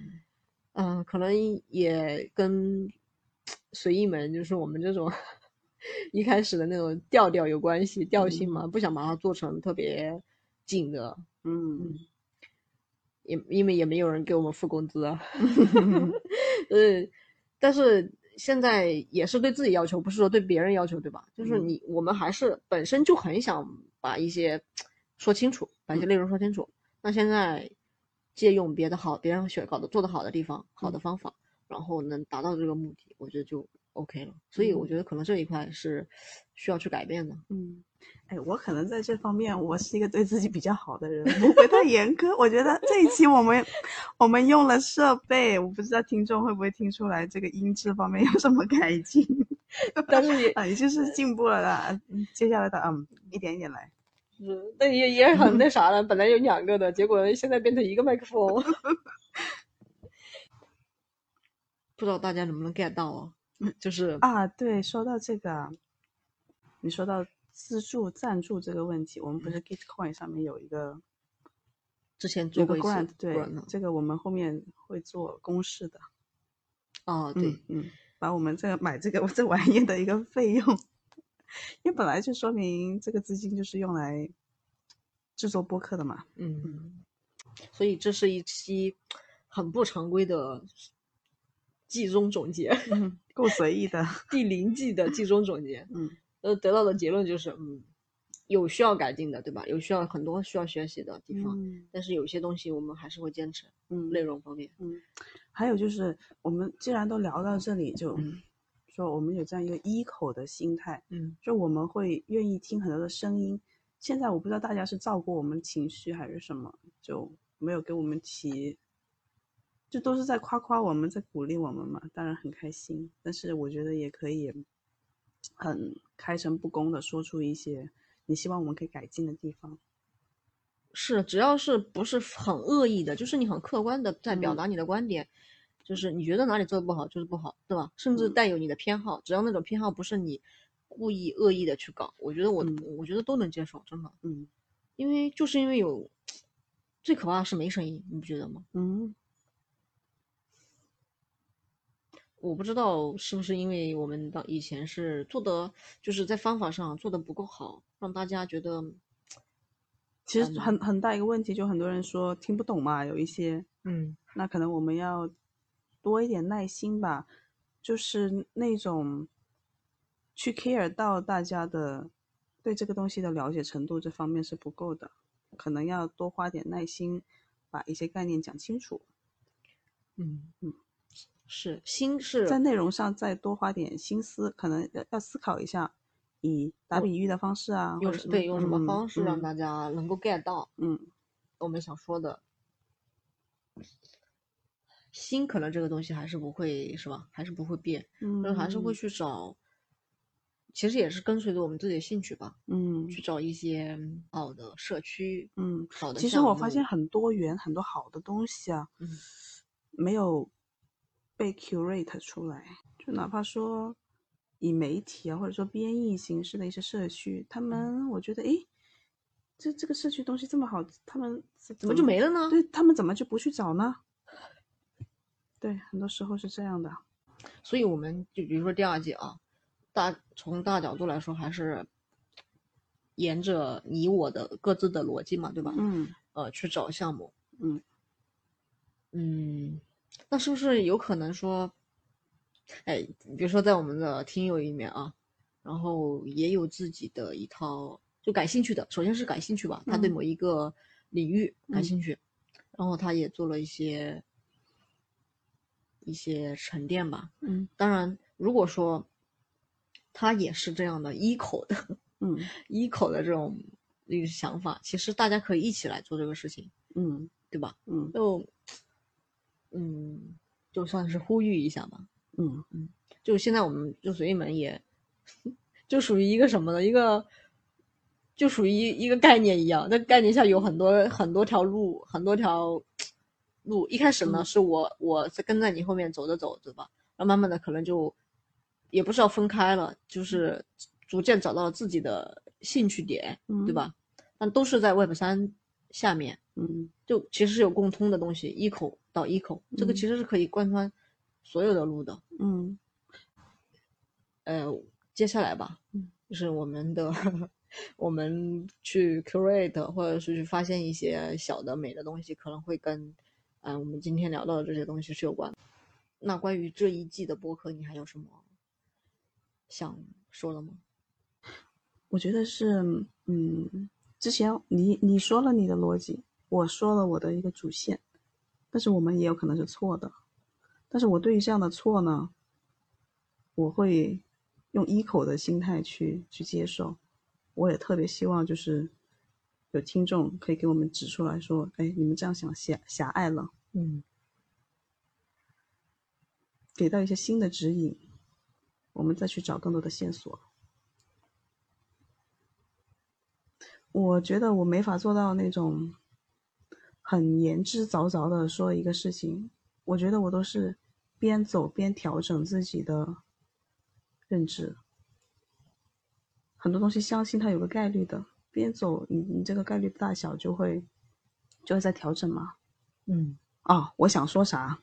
嗯、可能也跟随意门，就是我们这种 一开始的那种调调有关系，调性嘛，不想把它做成特别紧的，
嗯
也因为也没有人给我们付工资啊。呃，但是现在也是对自己要求，不是说对别人要求，对吧？就是
嗯
你我们还是本身就很想把一些说清楚，把一些内容说清楚。那现在借用别的好，别人学搞得做得好的地方，好的方法，然后能达到这个目的，我觉得就 OK 了。所以我觉得可能这一块是需要去改变的。
嗯，哎，我可能在这方面我是一个对自己比较好的人，不会太严苛。我觉得这一期我们我们用了设备，我不知道听众会不会听出来这个音质方面有什么改进，
但是也
啊，也就是进步了啦。嗯接下来的嗯，一点一点来。
是，但也也很那 啥了。本来有两个的，结果现在变成一个麦克风，不知道大家能不能 get 到啊？就是
啊，对，说到这个啊，你说到资助赞助这个问题，我们不是 Gitcoin 上面有一个
之前做过一次
grant，对
grant，
这个我们后面会做公示的。
哦，对，
嗯，嗯，把我们这个买这个这玩意的一个费用，因为本来就说明这个资金就是用来制作播客的嘛。
嗯，所以这是一期很不常规的季中总结，
嗯，够随意的。
第零季的季中总结。
嗯
呃，得到的结论就是，嗯，有需要改进的，对吧？有需要很多需要学习的地方，
嗯
但是有些东西我们还是会坚持。
嗯
内容方面，
嗯，还有就是我们既然都聊到这里，就说我们有这样一个一口的心态，
嗯
就我们会愿意听很多的声音。现在我不知道大家是照顾我们情绪还是什么，就没有给我们提，就都是在夸夸我们，在鼓励我们嘛，当然很开心。但是我觉得也可以很开诚布公的说出一些你希望我们可以改进的地方。
是，只要是不是很恶意的，就是你很客观的在表
嗯
达你的观点，就是你觉得哪里做的不好就是不好，对吧？甚至
嗯
带有你的偏好，只要那种偏好不是你故意恶意的去搞，我觉得我、
嗯
我觉得都能接受，真的，
嗯
因为就是因为有 最可怕的是没声音，你不觉得吗？
嗯
我不知道是不是因为我们当以前是做的，就是在方法上做的不够好，让大家觉得
其实很很大一个问题，就很多人说听不懂嘛，有一些，
嗯，
那可能我们要多一点耐心吧，就是那种去 care 到大家的对这个东西的了解程度这方面是不够的，可能要多花点耐心，把一些概念讲清楚。
嗯。嗯，是心是
在内容上再多花点心思，可能要要思考一下。以打比喻的方式啊，
用对用什么方式让大家能够 get 到？
嗯，
我们想说的，心可能这个东西还是不会是吧？还是不会变，嗯，还是会去找，其实也是跟随着我们自己的兴趣吧，
嗯，
去找一些好的社区，
嗯，
好的。
其实我发现很多元很多好的东西啊，
嗯，
没有被 curate 出来，就哪怕说。以媒体啊，或者说编译形式的一些社区，他们我觉得，诶，这这个社区东西这么好，他们
怎么就没了呢？
对他们怎么就不去找呢？对，很多时候是这样的。
所以我们就比如说第二季啊，大从大角度来说，还是沿着你我的各自的逻辑嘛，对吧？
嗯。
呃，去找项目。
嗯。
嗯，那是不是有可能说？哎，比如说在我们的听友里面啊，然后也有自己的一套就感兴趣的，首先是感兴趣吧，他对某一个领域感兴趣，然后他也做了一些一些沉淀吧。
嗯，
当然，如果说他也是这样的一口的，
嗯，
一口的这种一个想法，其实大家可以一起来做这个事情，
嗯，
对吧？
嗯，
就嗯，就算是呼吁一下吧。
嗯
嗯，就现在我们就随意门也，就属于一个什么呢？一个就属于一个概念一样，那概念下有很多很多条路，很多条路。一开始呢，是我我在跟在你后面走着走着吧，然后慢慢的可能就也不是要分开了，就是逐渐找到了自己的兴趣点，对吧？但都是在 Web 三下面，
嗯，
就其实是有共通的东西，一口到一口，这个其实是可以贯穿。所有的路的，
嗯，
呃，接下来吧，嗯，就是我们的，我们去 curate 或者是去发现一些小的美的东西，可能会跟，嗯，我们今天聊到的这些东西是有关。那关于这一季的播客，你还有什么想说的吗？
我觉得是，嗯，之前你你说了你的逻辑，我说了我的一个主线，但是我们也有可能是错的。但是我对于这样的错呢，我会用一口的心态去去接受。我也特别希望就是有听众可以给我们指出来说，哎，你们这样想狭狭隘了，
嗯，
给到一些新的指引，我们再去找更多的线索。我觉得我没法做到那种很言之凿凿的说一个事情，我觉得我都是。边走边调整自己的认知，很多东西相信它有个概率的，边走你你这个概率大小就会就会在调整嘛。
嗯，
啊，我想说啥？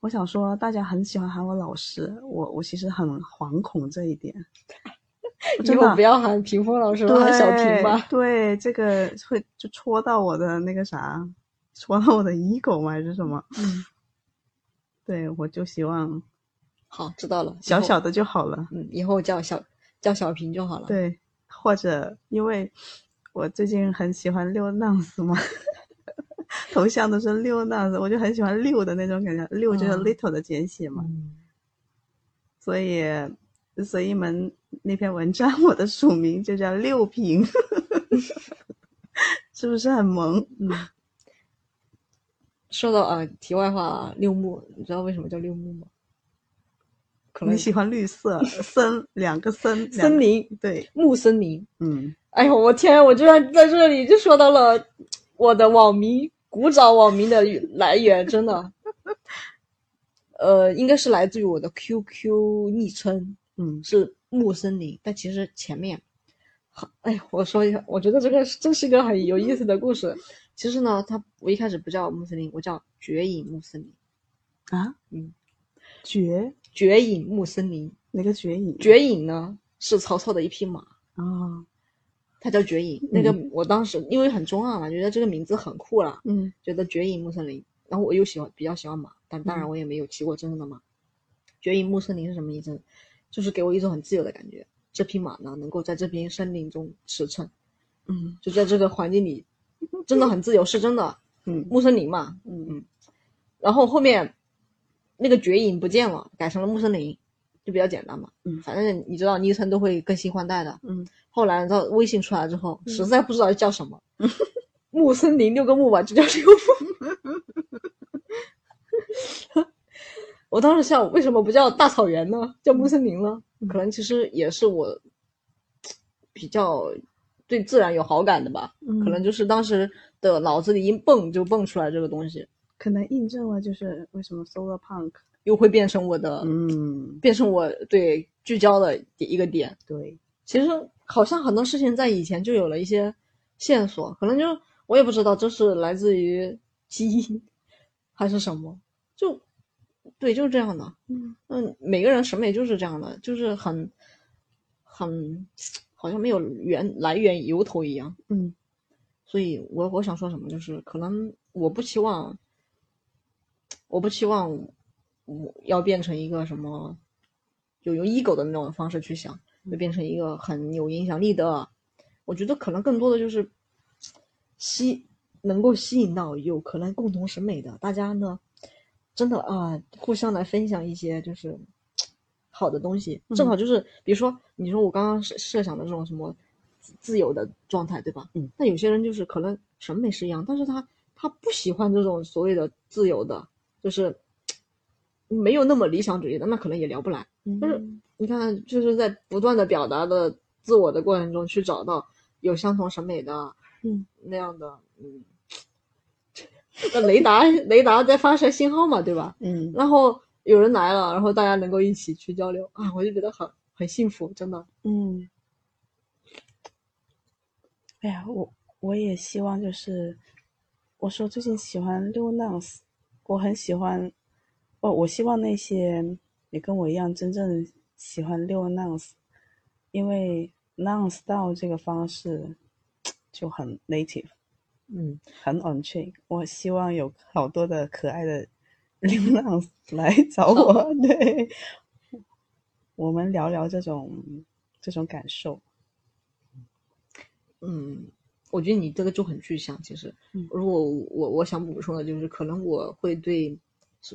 我想说大家很喜欢喊我老师，我我其实很惶恐这一点。
以后不要喊屏风老师了，喊小屏吧。
对，这个会就戳到我的那个啥，戳到我的 ego 吗？还是什么？
嗯。
对，我就希望，
好，知道了，
小小的就好了。
嗯，以后叫小叫小平就好了。
对，或者因为我最近很喜欢六 nonce 嘛，头像都是六 nonce，我就很喜欢六的那种感觉，六就是 little 的简写嘛。所以随意门那篇文章，我的署名就叫六平，是不是很萌？
嗯。说到啊，题外话，六木，你知道为什么叫六木吗？
可能你喜欢绿色，森两个森，
森林
对，
木森林。
嗯，
哎呦，我天，我居然在这里就说到了我的网名，古早网名的来源，真的，呃，应该是来自于我的 QQ 昵称，
嗯，
是木森林，但其实前面，好，哎，我说一下，我觉得这个这是一个很有意思的故事。其实呢，他我一开始不叫穆斯林，我叫绝影穆斯林，
啊，
嗯，
绝
绝影穆斯林，
哪个绝影？
绝影呢是曹操的一匹马
啊，
他叫绝影。那个我当时因为很中二嘛，觉得这个名字很酷了，
嗯
觉得绝影穆斯林。然后我又喜欢比较喜欢马，但当然我也没有骑过真正的马。绝影穆斯林是什么意思？就是给我一种很自由的感觉。这匹马呢，能够在这片森林中驰骋，
嗯
就在这个环境里，真的很自由，是真的。
嗯
木森林嘛，
嗯
嗯，然后后面那个绝影不见了，改成了木森林，就比较简单嘛。
嗯
反正你知道昵称都会更新换代的。
嗯
后来到微信出来之后，实在不知道叫什么，木森林六个木吧，就叫六木。我当时想，为什么不叫大草原呢？叫木森林呢？可能其实也是我比较对自然有好感的吧。
嗯，
可能就是当时的脑子里一蹦就蹦出来这个东西，
可能印证了就是为什么 solar punk，
又会变成我的，
嗯，
变成我对聚焦的一个点。
对，
其实好像很多事情在以前就有了一些线索，可能就我也不知道这是来自于基因还是什么，就对，就是这样的。
嗯
嗯，每个人审美就是这样的，就是很很好像没有源来源由头一样。
嗯
所以我我想说什么，就是可能我不期望，我不期望我要变成一个什么，就用 ego 的那种方式去想，会变成一个很有影响力的。我觉得可能更多的就是吸能够吸引到有可能共同审美的大家呢，真的啊，互相来分享一些就是好的东西，正好就是比如说你说我刚刚设设想的这种什么自自由的状态，对吧？
嗯，
那有些人就是可能审美是一样，但是他他不喜欢这种所谓的自由的，就是没有那么理想主义的，那可能也聊不来。但是
嗯
你看，就是在不断的表达的自我的过程中，去找到有相同审美的，
嗯，
那样的，嗯，那雷达雷达在发射信号嘛，对吧？
嗯
然后有人来了，然后大家能够一起去交流啊，我就觉得很很幸福，真的。
嗯，哎呀，我我也希望就是，我说最近喜欢六 Nance，我很喜欢，哦，我希望那些也跟我一样真正喜欢六 Nance，因为 Non Style 这个方式就很 native，
嗯，
很 on train。我希望有好多的可爱的 流浪来找我，对，我们聊聊这种这种感受。
嗯，我觉得你这个就很具象。其实，
嗯
如果我我想补充的就是，可能我会对，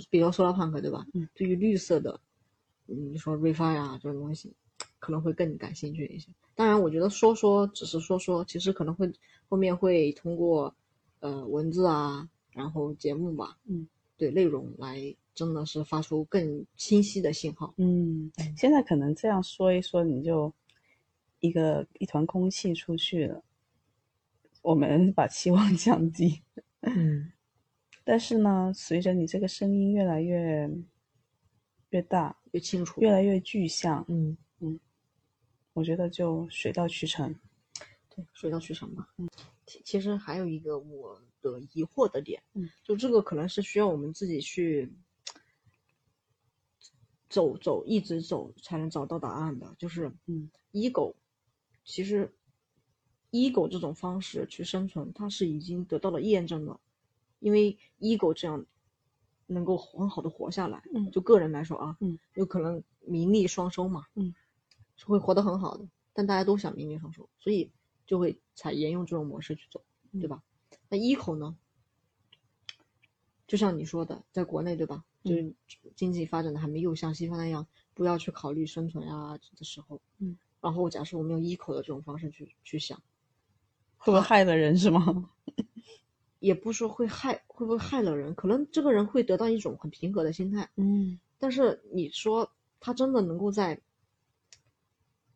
比如说 solar punk 对吧？
嗯，
对于绿色的，嗯，你说 refi 啊这种东西，可能会更感兴趣一些。当然，我觉得说说只是说说，其实可能会后面会通过呃文字啊，然后节目吧，
嗯，
对内容来真的是发出更清晰的信号。
嗯，现在可能这样说一说，你就一个一团空气出去了。我们把期望 降低，
嗯
但是呢，随着你这个声音越来越越大，
越清楚。
越来越具象，
嗯嗯，
我觉得就水到渠成。
对，水到渠成吧。嗯，其其实还有一个我的疑惑的点，
嗯，
就这个可能是需要我们自己去走走，一直走才能找到答案的。就是，
嗯
，ego，其实 ego 这种方式去生存，它是已经得到了验证了，因为 ego 这样能够很好的活下来。
嗯
就个人来说啊，
嗯，
有可能名利双收嘛，
嗯，
是会活得很好的。但大家都想名利双收，所以就会采沿用这种模式去走，对吧？那一口呢，就像你说的，在国内对吧？就是经济发展的还没有像西方那样，不要去考虑生存啊的时候，
嗯，
然后假设我们用一口的这种方式去去想，
会不会害了人是吗？
也不说会害，会不会害了人？可能这个人会得到一种很平和的心态，
嗯
但是你说他真的能够在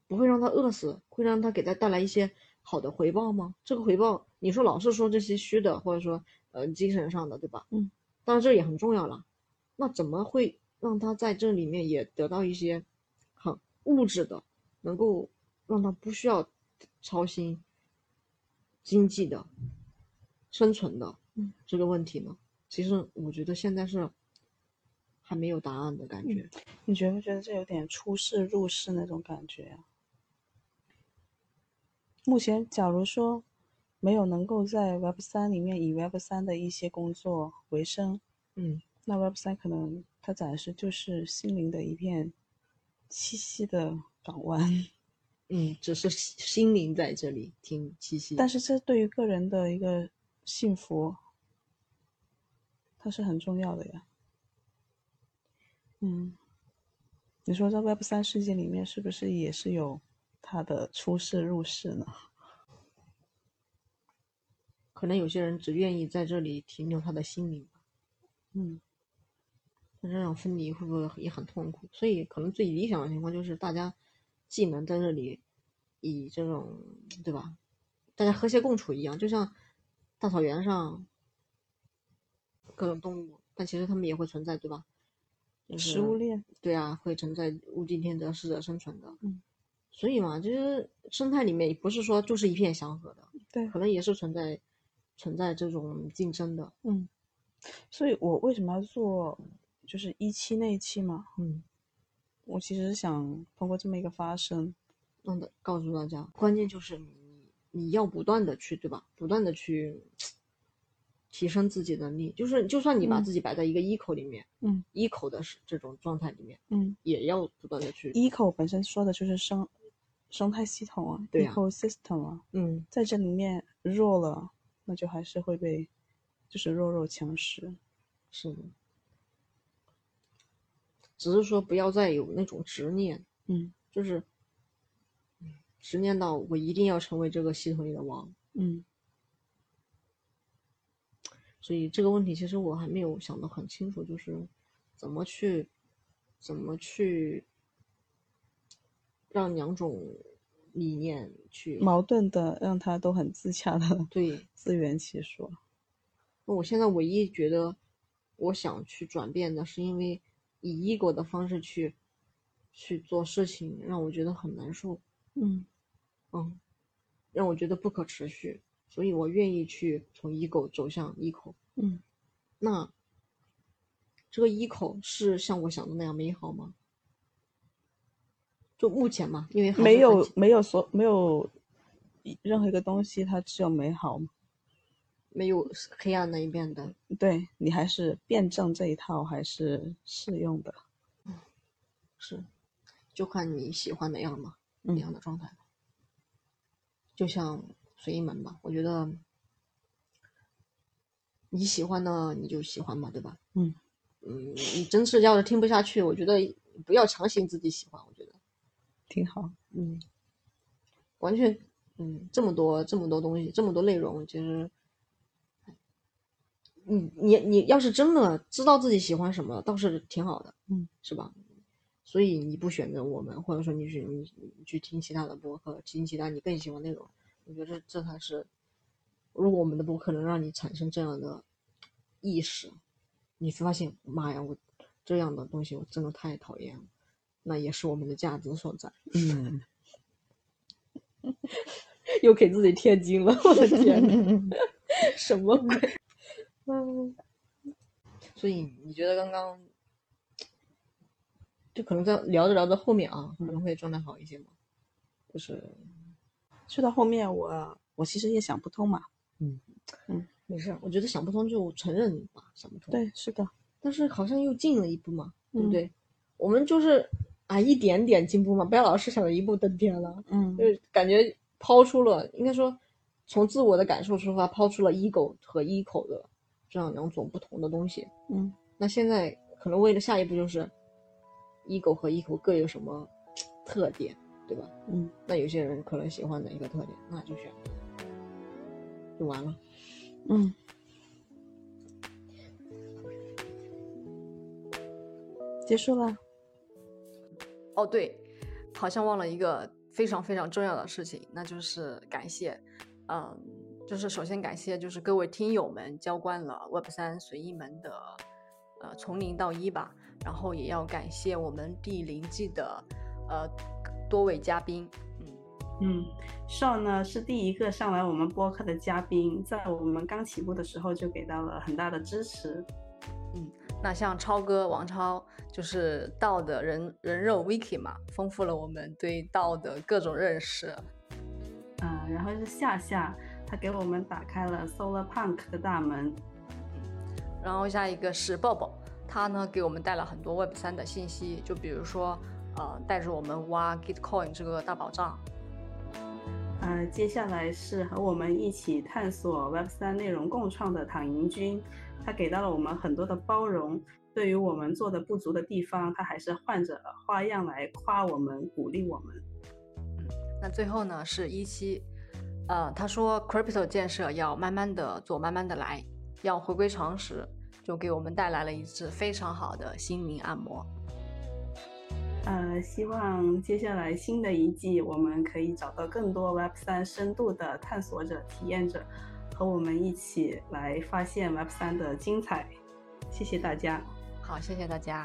不会让他饿死，会让他给他带来一些好的回报吗？这个回报，你说老是说这些虚的，或者说呃精神上的，对吧？
嗯，
当然这也很重要了。那怎么会让他在这里面也得到一些很物质的，能够让他不需要操心经济的、生存的
嗯
这个问题呢？其实我觉得现在是还没有答案的感觉。
你觉不觉得这有点出世入世那种感觉啊？目前，假如说没有能够在 Web 三里面以 Web 三的一些工作为生，
嗯，
那 Web 三可能它暂时就是心灵的一片栖息的港湾。
嗯，只是心灵在这里挺栖息。
但是这对于个人的一个幸福，它是很重要的呀。嗯，你说在 Web 三世界里面是不是也是有它的出世入世呢？
可能有些人只愿意在这里停留他的心灵。
嗯，
那这种分离会不会也很痛苦？所以可能最理想的情况就是大家。既能在这里，以这种对吧？大家和谐共处一样，就像大草原上各种动物，但其实它们也会存在，对吧？
食物链。
对啊，会存在物竞天择、适者生存的。
嗯。
所以嘛，就是生态里面不是说就是一片祥和的，
对，
可能也是存在存在这种竞争的。
嗯。所以我为什么要做就是一期那一期嘛？
嗯。
我其实想通过这么一个发声，
让的告诉大家，关键就是你你要不断的去，对吧？不断的去提升自己能力，就是就算你把自己摆在一个一口里面，
嗯，
一口的是这种状态里面，
嗯，
也要不断的去。
一口本身说的就是生生态系统啊，
对
啊，ecosystem 啊，
嗯，
在这里面弱了，那就还是会被就是弱肉强食，
是的。只是说不要再有那种执念，
嗯，
就是，执念到我一定要成为这个系统里的王，
嗯。
所以这个问题其实我还没有想得很清楚，就是怎么去，怎么去让两种理念去
矛盾的，让他都很自洽的
对
自圆其说。
那我现在唯一觉得我想去转变的是因为。以 ego 的方式去去做事情，让我觉得很难受。
嗯
嗯，让我觉得不可持续，所以我愿意去从 ego 走向 eco。
嗯，
那这个 eco 是像我想的那样美好吗？就目前嘛，因为
没有没有所没有任何一个东西它只有美好？
没有黑暗那一面的，
对你还是辩证这一套还是适用的，
嗯，是，就看你喜欢哪样嘛，哪样的状态。就像随意门吧，我觉得你喜欢的你就喜欢嘛，对吧？
嗯
嗯，你真是要是听不下去，我觉得不要强行自己喜欢，我觉得
挺好。
嗯，完全，嗯，这么多这么多东西，这么多内容，其实。你你你要是真的知道自己喜欢什么，倒是挺好的，
嗯，
是吧？所以你不选择我们，或者说你去你你去听其他的播客，听其他你更喜欢内容，我觉得这才是，如果我们的播客能让你产生这样的意识，你发现妈呀，我这样的东西我真的太讨厌了，那也是我们的价值所在。
嗯，
又给自己贴金了，我的天，什么鬼？嗯，所以你觉得刚刚就可能在聊着聊着后面啊，可能会状态好一些吗？就是
去到后面，我我其实也想不通嘛。
嗯
嗯，
没事，我觉得想不通就承认吧，想不通。
对，是的。
但是好像又进了一步嘛，对不对？我们就是啊，一点点进步嘛，不要老是想着一步登天了。
嗯，
就是感觉抛出了，应该说从自我的感受出发，抛出了 ego 和 eco 的。这样两种不同的东西，
嗯，
那现在可能为了下一步就是，ego 和 eco 各有什么特点，对吧？
嗯，
那有些人可能喜欢哪一个特点，那就选，就完了。
嗯，结束了。
哦，对，好像忘了一个非常非常重要的事情，那就是感谢，嗯。就是首先感谢，就是各位听友们浇灌了 Web 三随意门的，呃，从零到一吧。然后也要感谢我们第零季的，呃，多位嘉宾。
嗯嗯，Shaw 呢是第一个上来我们播客的嘉宾，在我们刚起步的时候就给到了很大的支持。
嗯，那像超哥王超就是道的人人肉 Wiki 嘛，丰富了我们对道的各种认识。
嗯，然后是夏夏，他给我们打开了 Solar Punk 的大门。
然后下一个是抱抱，他呢给我们带了很多 Web 三的信息，就比如说，呃，带着我们挖 Gitcoin 这个大宝藏。
呃，接下来是和我们一起探索 Web 三内容共创的躺赢君，他给到了我们很多的包容，对于我们做的不足的地方，他还是换着花样来夸我们，鼓励我们。
嗯那最后呢是一期，呃，他说 Crypto 建设要慢慢的做，慢慢的来。要回归常识，就给我们带来了一次非常好的心灵按摩。
呃，希望接下来新的一季，我们可以找到更多 Web 三深度的探索者、体验者，和我们一起来发现 Web 三的精彩。谢谢大家。
好，谢谢大家。